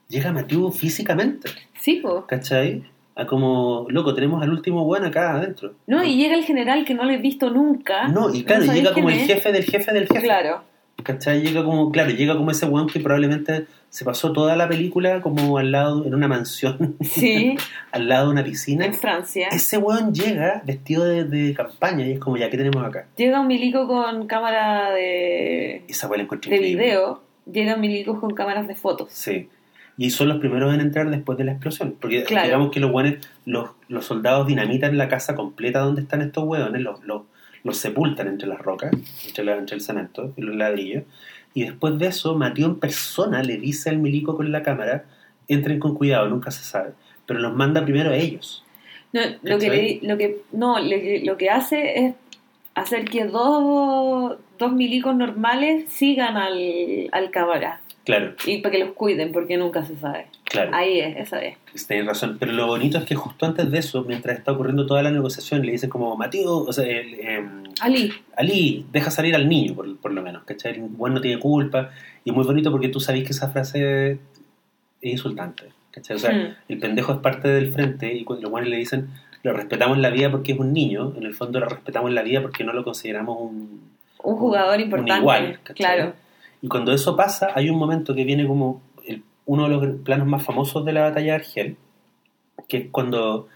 [SPEAKER 2] llega Mateo físicamente,
[SPEAKER 1] Sí, po.
[SPEAKER 2] ¿cachai? A como, loco, tenemos al último weón acá adentro.
[SPEAKER 1] No, y llega el general que no lo he visto nunca.
[SPEAKER 2] No, y claro, llega como el jefe del jefe del jefe.
[SPEAKER 1] Claro,
[SPEAKER 2] ¿Cachai? Llega como, claro, llega como ese weón que probablemente se pasó toda la película como al lado, en una mansión,
[SPEAKER 1] sí, <laughs>
[SPEAKER 2] al lado de una piscina.
[SPEAKER 1] en Francia.
[SPEAKER 2] Ese weón llega vestido de, de campaña y es como, ya, ¿qué tenemos acá?
[SPEAKER 1] Llega un milico con cámara de,
[SPEAKER 2] Esa
[SPEAKER 1] de
[SPEAKER 2] increíble.
[SPEAKER 1] video, llegan milicos con cámaras de fotos.
[SPEAKER 2] Sí. Y son los primeros en entrar después de la explosión. Porque
[SPEAKER 1] Claro.
[SPEAKER 2] digamos que los hueones, los, los soldados dinamitan la casa completa donde están estos hueones, los, los, los sepultan entre las rocas, entre, la- entre el cemento y los ladrillos. Y después de eso, Mateo en persona le dice al milico con la cámara, entren con cuidado, nunca se sabe. Pero los manda primero a ellos.
[SPEAKER 1] No, lo que, le- lo que no, le- lo que hace es hacer que dos, dos milicos normales sigan al, al cámara
[SPEAKER 2] Claro,
[SPEAKER 1] y para que los cuiden porque nunca se sabe.
[SPEAKER 2] Claro.
[SPEAKER 1] Ahí es, esa es.
[SPEAKER 2] Tienes razón, pero lo bonito es que justo antes de eso, mientras está ocurriendo toda la negociación, le dicen como, Mateo, o sea, el, em,
[SPEAKER 1] Ali.
[SPEAKER 2] Ali, deja salir al niño, por, por lo menos, ¿cachai? El buen no tiene culpa, y es muy bonito porque tú sabes que esa frase es insultante, ¿cachai? O sea,
[SPEAKER 1] Hmm.
[SPEAKER 2] el pendejo es parte del frente, y cuando los buenos le dicen, lo respetamos en la vida porque es un niño, en el fondo lo respetamos en la vida porque no lo consideramos un,
[SPEAKER 1] Un jugador
[SPEAKER 2] un
[SPEAKER 1] importante.
[SPEAKER 2] igual, ¿cachai?
[SPEAKER 1] claro.
[SPEAKER 2] Y cuando eso pasa, hay un momento que viene como uno de los planos más famosos de la batalla de Argel, que es cuando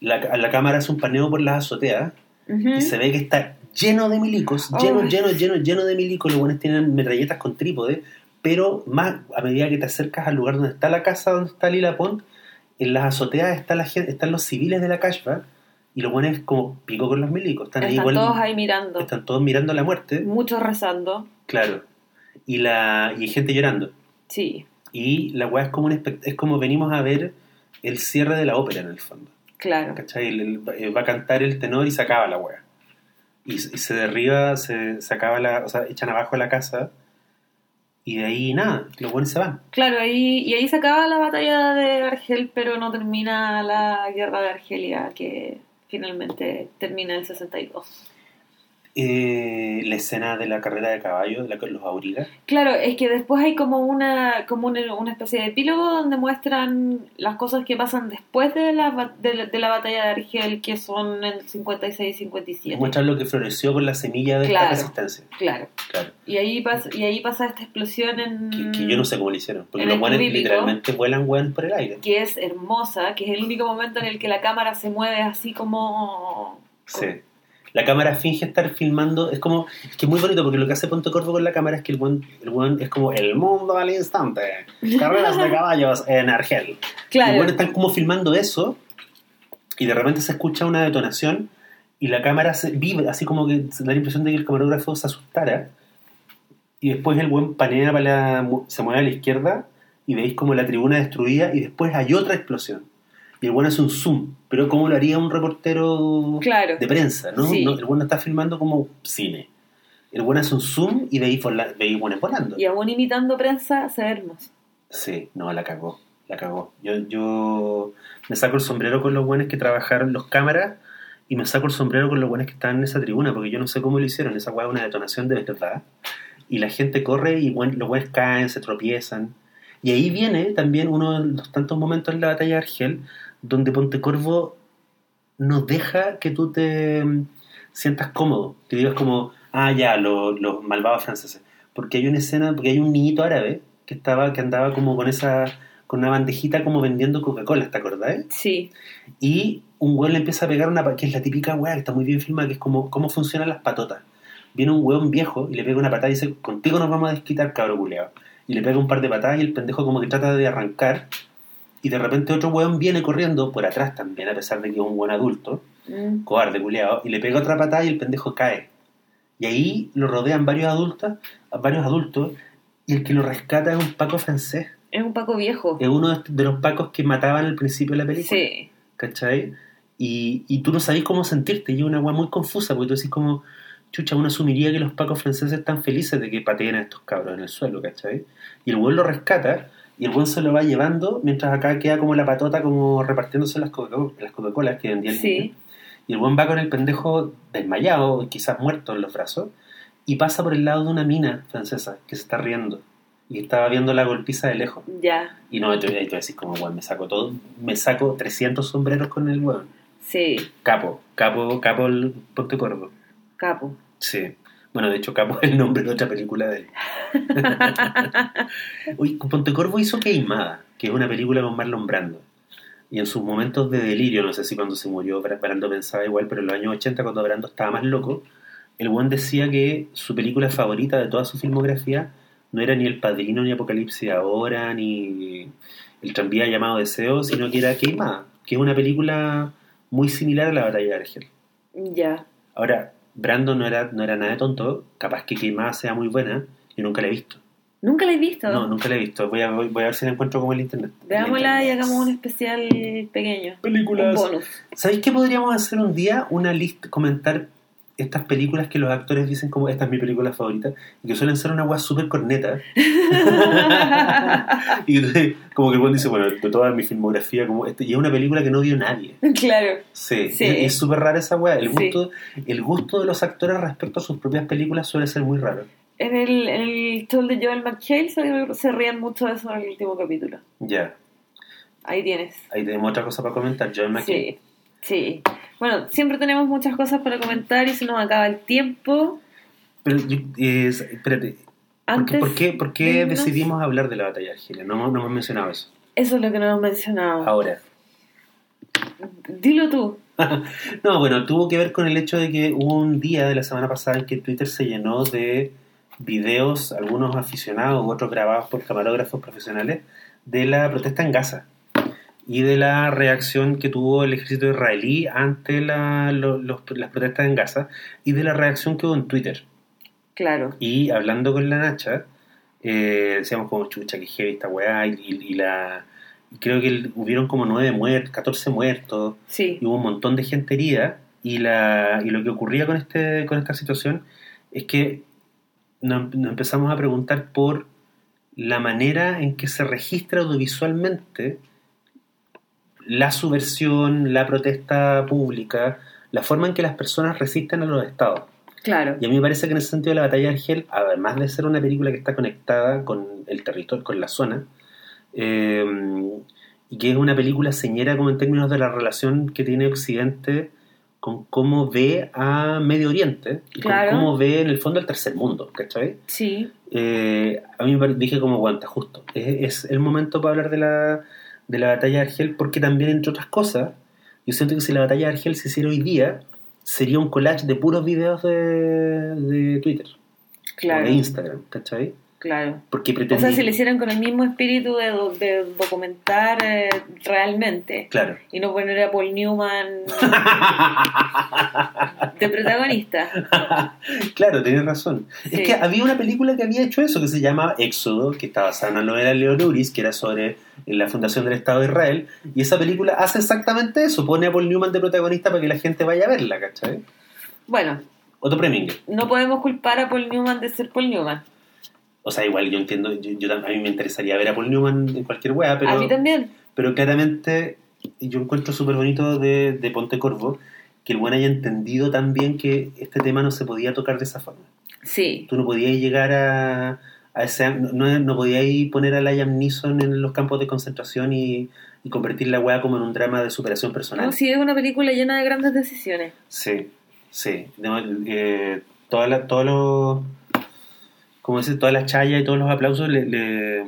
[SPEAKER 2] la, la cámara hace un paneo por las azoteas y se ve que está lleno de milicos, lleno,
[SPEAKER 1] Ay.
[SPEAKER 2] lleno, lleno, lleno de milicos. Los buenos tienen metralletas con trípode, pero más a medida que te acercas al lugar donde está la casa, donde está Lila Pond, en las azoteas está la gente, están los civiles de la Kashfa y los buenos como pico con los milicos. Están, ahí
[SPEAKER 1] Están
[SPEAKER 2] igual,
[SPEAKER 1] todos ahí mirando.
[SPEAKER 2] están todos mirando la muerte,
[SPEAKER 1] Muchos rezando.
[SPEAKER 2] claro. Y, la, y hay gente llorando.
[SPEAKER 1] Sí,
[SPEAKER 2] Y la weá es como, un es como venimos a ver el cierre de la ópera en el fondo.
[SPEAKER 1] claro.
[SPEAKER 2] ¿Cachai? El- el- eh, va a cantar el tenor y se acaba la weá. Y, y se derriba, se, se acaba la. O sea, echan abajo la casa. Y de ahí nada, los buenos se van.
[SPEAKER 1] Claro, ahí, y ahí se acaba la batalla de Argel, pero no termina la guerra de Argelia, que finalmente termina en el 62.
[SPEAKER 2] Eh, la escena de la carrera de caballo, de la, los aurigas.
[SPEAKER 1] Claro, es que después hay como una como una, una especie de epílogo donde muestran las cosas que pasan después de la, de la, de la batalla de Argel, que son en 56 y 57.
[SPEAKER 2] Muestran lo que floreció con la semilla de
[SPEAKER 1] Claro.
[SPEAKER 2] esta resistencia.
[SPEAKER 1] Claro.
[SPEAKER 2] Claro.
[SPEAKER 1] Y ahí pasa, y ahí pasa esta explosión en...
[SPEAKER 2] Que, que yo no sé cómo lo hicieron. Porque los
[SPEAKER 1] el Turípico.
[SPEAKER 2] literalmente vuelan weón por el aire.
[SPEAKER 1] que es hermosa, que es el único momento en el que la cámara se mueve así como...
[SPEAKER 2] Sí. La cámara finge estar filmando, es como, es que es muy bonito porque lo que hace Ponte Corvo con la cámara es que el buen, el buen es como el mundo al instante, carreras de caballos en Argel. Y
[SPEAKER 1] Claro,
[SPEAKER 2] bueno, están como filmando eso y de repente se escucha una detonación y la cámara se vive, así como que se da la impresión de que el camarógrafo se asustara y después el buen panea para la, se mueve a la izquierda y veis como la tribuna destruida y después hay otra explosión. Y el buen hace un zoom, pero como lo haría un reportero
[SPEAKER 1] claro.
[SPEAKER 2] de prensa, ¿no?
[SPEAKER 1] Sí.
[SPEAKER 2] No, el bueno está filmando como cine. El bueno hace un zoom y veis veis buenos volando.
[SPEAKER 1] Y aún imitando prensa, se ve hermoso.
[SPEAKER 2] Sí, no, la cagó, la cagó. Yo, yo me saco el sombrero con los buenos que trabajaron los cámaras y me saco el sombrero con los buenos que estaban en esa tribuna, porque yo no sé cómo lo hicieron. Esa hueá es una detonación de verdad. Y la gente corre y buen- los buenos caen, se tropiezan. Y ahí viene también uno de los tantos momentos en la batalla de Argel donde Pontecorvo no deja que tú te mm, sientas cómodo, que digas como, ah, ya, los, los malvados franceses. Porque hay una escena, porque hay un niñito árabe que estaba, que andaba como con esa, con una bandejita como vendiendo Coca-Cola, ¿te acordás?
[SPEAKER 1] Sí,
[SPEAKER 2] Y un weón le empieza a pegar una, que es la típica weá, que está muy bien filmada, que es como, cómo funcionan las patotas. Viene un weón viejo y le pega una patada y dice, contigo nos vamos a desquitar, cabro culeado. Y le pega un par de patadas y el pendejo como que trata de arrancar. Y de repente otro weón viene corriendo por atrás también, a pesar de que es un buen adulto,
[SPEAKER 1] Mm.
[SPEAKER 2] cobarde culeado, y le pega otra patada y el pendejo cae. Y ahí lo rodean varios adultos, varios adultos, y el que lo rescata es un Paco francés.
[SPEAKER 1] es un Paco viejo.
[SPEAKER 2] Es uno de los Pacos que mataban al principio de la película.
[SPEAKER 1] Sí,
[SPEAKER 2] ¿cachai? Y, y tú no sabes cómo sentirte, y es una weá muy confusa, porque tú decís como, chucha, uno asumiría que los pacos franceses están felices de que pateen a estos cabros en el suelo, ¿cachai? Y el weón lo rescata, y el weón se lo va llevando, mientras acá queda como la patota como repartiéndose las Coca- las Coca-Colas que vendía el
[SPEAKER 1] Sí.
[SPEAKER 2] niño. Y el weón va con el pendejo desmayado, quizás muerto en los brazos, y pasa por el lado de una mina francesa que se está riendo. Y estaba viendo la golpiza de lejos.
[SPEAKER 1] ya,
[SPEAKER 2] Y no, yo, yo decís como, weón, me saco todo, me saco 300 sombreros con el weón.
[SPEAKER 1] sí,
[SPEAKER 2] Capo, Capo, Capo el Pontecorvo.
[SPEAKER 1] capo.
[SPEAKER 2] Sí. Bueno, de hecho, Capo es el nombre de otra película de él. <laughs> Uy, Pontecorvo hizo Queimada, que es una película con Marlon Brando. Y en sus momentos de delirio, no sé si cuando se murió Bra- Brando pensaba igual, pero en los años 80, cuando Brando estaba más loco, el buen decía que su película favorita de toda su filmografía no era ni El Padrino, ni Apocalipsis Ahora, ni El tranvía llamado Deseo, sino que era Queimada, que es una película muy similar a la batalla de Argel.
[SPEAKER 1] Ya.
[SPEAKER 2] Ahora, Brando no era, no era nada de tonto, capaz que Queimada sea muy buena, yo nunca la he visto.
[SPEAKER 1] ¿Nunca la he visto?
[SPEAKER 2] No, nunca la he visto, voy a, voy, voy a ver si la encuentro como en el internet.
[SPEAKER 1] Veámosla y hagamos un especial pequeño. Un
[SPEAKER 2] Películas.
[SPEAKER 1] bonus.
[SPEAKER 2] ¿Sabéis qué podríamos hacer un día? Una lista, comentar estas películas que los actores dicen como esta es mi película favorita y que suelen ser una weá súper corneta. <laughs> y entonces, como que el buen dice, bueno, de toda mi filmografía, como este, y es una película que no vio nadie.
[SPEAKER 1] Claro.
[SPEAKER 2] Sí,
[SPEAKER 1] Sí.
[SPEAKER 2] es súper rara esa weá. El
[SPEAKER 1] Sí.
[SPEAKER 2] gusto, el gusto de los actores respecto a sus propias películas suele ser muy raro.
[SPEAKER 1] En el, en el show de Joel McHale se, se rían mucho de eso en el último capítulo.
[SPEAKER 2] Ya,
[SPEAKER 1] Ahí tienes.
[SPEAKER 2] ahí tenemos otra cosa para comentar. Joel McHale.
[SPEAKER 1] Sí, sí. Bueno, siempre tenemos muchas cosas para comentar y se nos acaba el tiempo.
[SPEAKER 2] Pero, eh, espérate, ¿por qué,
[SPEAKER 1] Antes,
[SPEAKER 2] por qué, por qué
[SPEAKER 1] de irnos-
[SPEAKER 2] decidimos hablar de la batalla de Argelia? No, no hemos mencionado eso.
[SPEAKER 1] Eso es lo que no hemos mencionado.
[SPEAKER 2] Ahora.
[SPEAKER 1] Dilo tú. <laughs>
[SPEAKER 2] No, bueno, tuvo que ver con el hecho de que hubo un día de la semana pasada en que Twitter se llenó de videos, algunos aficionados, otros grabados por camarógrafos profesionales, de la protesta en Gaza y de la reacción que tuvo el ejército israelí ante la- lo- los- las protestas en Gaza y de la reacción que hubo en Twitter.
[SPEAKER 1] Claro.
[SPEAKER 2] Y hablando con la Nacha, eh, decíamos como chucha, que heavy esta weá, y, y- la... y creo que el- hubieron como nueve muertos, 14 muertos,
[SPEAKER 1] Sí.
[SPEAKER 2] y hubo un montón de gente herida y, la, y lo que ocurría con, este, con esta situación es que nos, nos empezamos a preguntar por la manera en que se registra audiovisualmente la subversión, la protesta pública, la forma en que las personas resisten a los estados.
[SPEAKER 1] Claro.
[SPEAKER 2] Y a mí me parece que en ese sentido la batalla de Argel, además de ser una película que está conectada con el territorio, con la zona, eh, y que es una película señera como en términos de la relación que tiene Occidente con cómo ve a Medio Oriente y
[SPEAKER 1] Claro.
[SPEAKER 2] con cómo ve en el fondo el tercer mundo, ¿cachai?
[SPEAKER 1] Sí.
[SPEAKER 2] Eh, a mí me dije como aguanta, justo. Es, es el momento para hablar de la, de la batalla de Argel porque también, entre otras cosas, yo siento que si la batalla de Argel se hiciera hoy día, sería un collage de puros videos de, de Twitter o
[SPEAKER 1] Claro.
[SPEAKER 2] de Instagram, ¿cachai?
[SPEAKER 1] Claro.
[SPEAKER 2] Porque
[SPEAKER 1] O
[SPEAKER 2] pretendí...
[SPEAKER 1] sea, si lo hicieran con el mismo espíritu de, do- de documentar eh, realmente
[SPEAKER 2] Claro.
[SPEAKER 1] y no poner a Paul Newman <laughs> de protagonista. <laughs>
[SPEAKER 2] claro, tenés razón.
[SPEAKER 1] Sí.
[SPEAKER 2] Es que había una película que había hecho eso, que se llama Éxodo, que está basada en una novela de Leon Uris, que era sobre la fundación del Estado de Israel, y esa película hace exactamente eso, pone a Paul Newman de protagonista para que la gente vaya a verla, ¿cachai?
[SPEAKER 1] Bueno,
[SPEAKER 2] Otro Preminger.
[SPEAKER 1] no podemos culpar a Paul Newman de ser Paul Newman.
[SPEAKER 2] O sea, igual yo entiendo, yo, yo a mí me interesaría ver a Paul Newman en cualquier wea, pero,
[SPEAKER 1] a mí también.
[SPEAKER 2] pero claramente yo encuentro súper bonito de, de Ponte Corvo que el buen haya entendido también que este tema no se podía tocar de esa forma.
[SPEAKER 1] Sí.
[SPEAKER 2] Tú no podías llegar a, a ese... No, no, no podías poner a Liam Neeson en los campos de concentración y, y convertir la wea como en un drama de superación personal.
[SPEAKER 1] No, sí, es una película llena de grandes decisiones.
[SPEAKER 2] Sí, sí. No, eh, toda la- todos los. Como dice, todas las chayas y todos los aplausos le- le-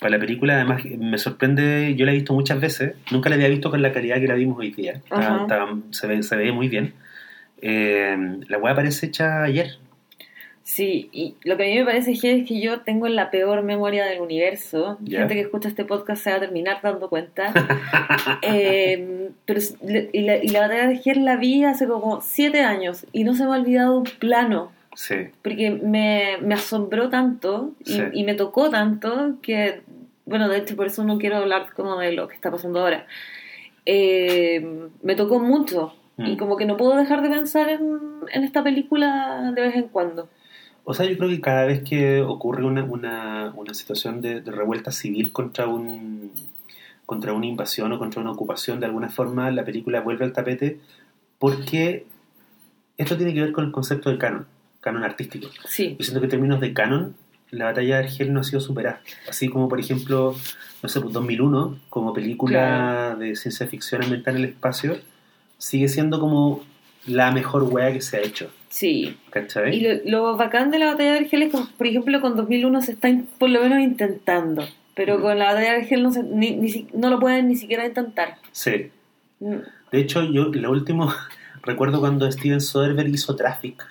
[SPEAKER 2] para la película. Además, me sorprende. Yo la he visto muchas veces. Nunca la había visto con la calidad que la vimos hoy día. Está- está- se, ve, se ve muy bien. Eh, la weá parece hecha ayer.
[SPEAKER 1] Sí, y lo que a mí me parece es que yo tengo la peor memoria del universo.
[SPEAKER 2] Ya.
[SPEAKER 1] Gente que escucha este podcast se va a terminar dando cuenta. <laughs> Eh, pero y la, y la batalla de Ger la vi hace como siete años y no se me ha olvidado un plano.
[SPEAKER 2] Sí.
[SPEAKER 1] Porque me, me asombró tanto y,
[SPEAKER 2] Sí.
[SPEAKER 1] y me tocó tanto que, bueno, de hecho por eso no quiero hablar como de lo que está pasando ahora. Eh, me tocó mucho y
[SPEAKER 2] Mm.
[SPEAKER 1] como que no puedo dejar de pensar en, en esta película de vez en cuando.
[SPEAKER 2] O sea, yo creo que cada vez que ocurre una, una, una situación de, de revuelta civil contra un contra una invasión o contra una ocupación, de alguna forma la película vuelve al tapete porque esto tiene que ver con el concepto del canon, canon artístico.
[SPEAKER 1] Sí,
[SPEAKER 2] Yo siento que en términos de canon, la batalla de Argel no ha sido superada. Así como, por ejemplo, no sé, pues 2001, como película de ciencia ficción ambiental en el espacio, sigue siendo como la mejor wea que se ha hecho.
[SPEAKER 1] sí.
[SPEAKER 2] ¿Cachai?
[SPEAKER 1] Y lo, lo bacán de la batalla de Argel es que, por ejemplo, con 2001 se está in- por lo menos intentando. Pero
[SPEAKER 2] Mm.
[SPEAKER 1] con la batalla de Argel no, se- ni, ni no lo pueden ni siquiera intentar.
[SPEAKER 2] Sí.
[SPEAKER 1] Mm.
[SPEAKER 2] De hecho, yo lo último, <laughs> recuerdo cuando Steven Soderbergh hizo Traffic.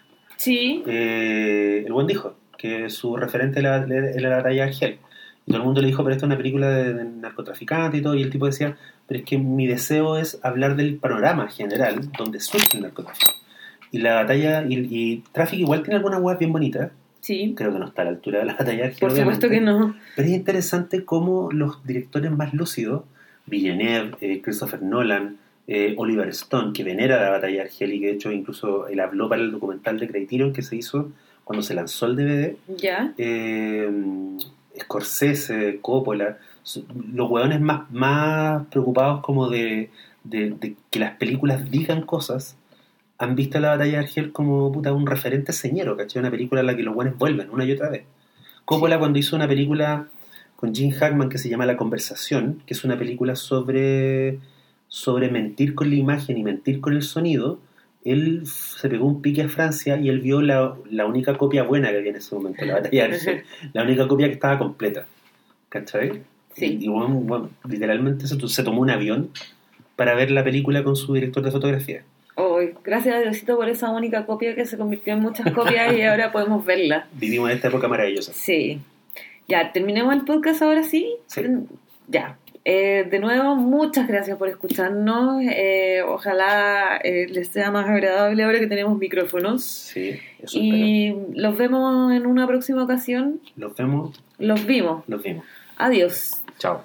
[SPEAKER 1] Sí,
[SPEAKER 2] Eh, el buen dijo que su referente era, era la batalla de Argel. Y todo el mundo le dijo, pero esta es una película de, de narcotraficante y todo. Y el tipo decía, pero es que mi deseo es hablar del panorama general donde surge el narcotráfico. Y la batalla, y, y Traffic igual tiene algunas webs bien bonitas.
[SPEAKER 1] sí.
[SPEAKER 2] Creo que no está a la altura de la batalla de Argel.
[SPEAKER 1] Por supuesto que no.
[SPEAKER 2] Pero es interesante cómo los directores más lúcidos, Villeneuve, eh, Christopher Nolan, eh, Oliver Stone, que venera la batalla de Argel y que de hecho incluso él habló para el documental de Criterion que se hizo cuando se lanzó el DVD.
[SPEAKER 1] Ya.
[SPEAKER 2] Eh, Scorsese, Coppola, los hueones más, más preocupados como de, de, de que las películas digan cosas han visto la batalla de Argel como puta, un referente señero, ¿cachai? Una película en la que los buenos vuelven una y otra vez. Coppola cuando hizo una película con Jim Hackman que se llama La Conversación, que es una película sobre, sobre mentir con la imagen y mentir con el sonido, él se pegó un pique a Francia y él vio la, la única copia buena que había en ese momento, la batalla de Argel, <laughs> la única copia que estaba completa. ¿Cachai?
[SPEAKER 1] Sí.
[SPEAKER 2] Y, y bueno, bueno, literalmente se, se tomó un avión para ver la película con su director de fotografía.
[SPEAKER 1] Oh, gracias a Diosito por esa única copia que se convirtió en muchas copias y ahora podemos verla. <laughs>
[SPEAKER 2] Vivimos en esta época maravillosa.
[SPEAKER 1] Sí. Ya, terminemos el podcast ahora sí.
[SPEAKER 2] Sí.
[SPEAKER 1] Ya. Eh, de nuevo, muchas gracias por escucharnos. Eh, ojalá eh, les sea más agradable ahora que tenemos micrófonos.
[SPEAKER 2] Sí, eso espero.
[SPEAKER 1] Y los vemos en una próxima ocasión.
[SPEAKER 2] Los vemos,
[SPEAKER 1] Los vimos.
[SPEAKER 2] los vimos.
[SPEAKER 1] Adiós.
[SPEAKER 2] Chao.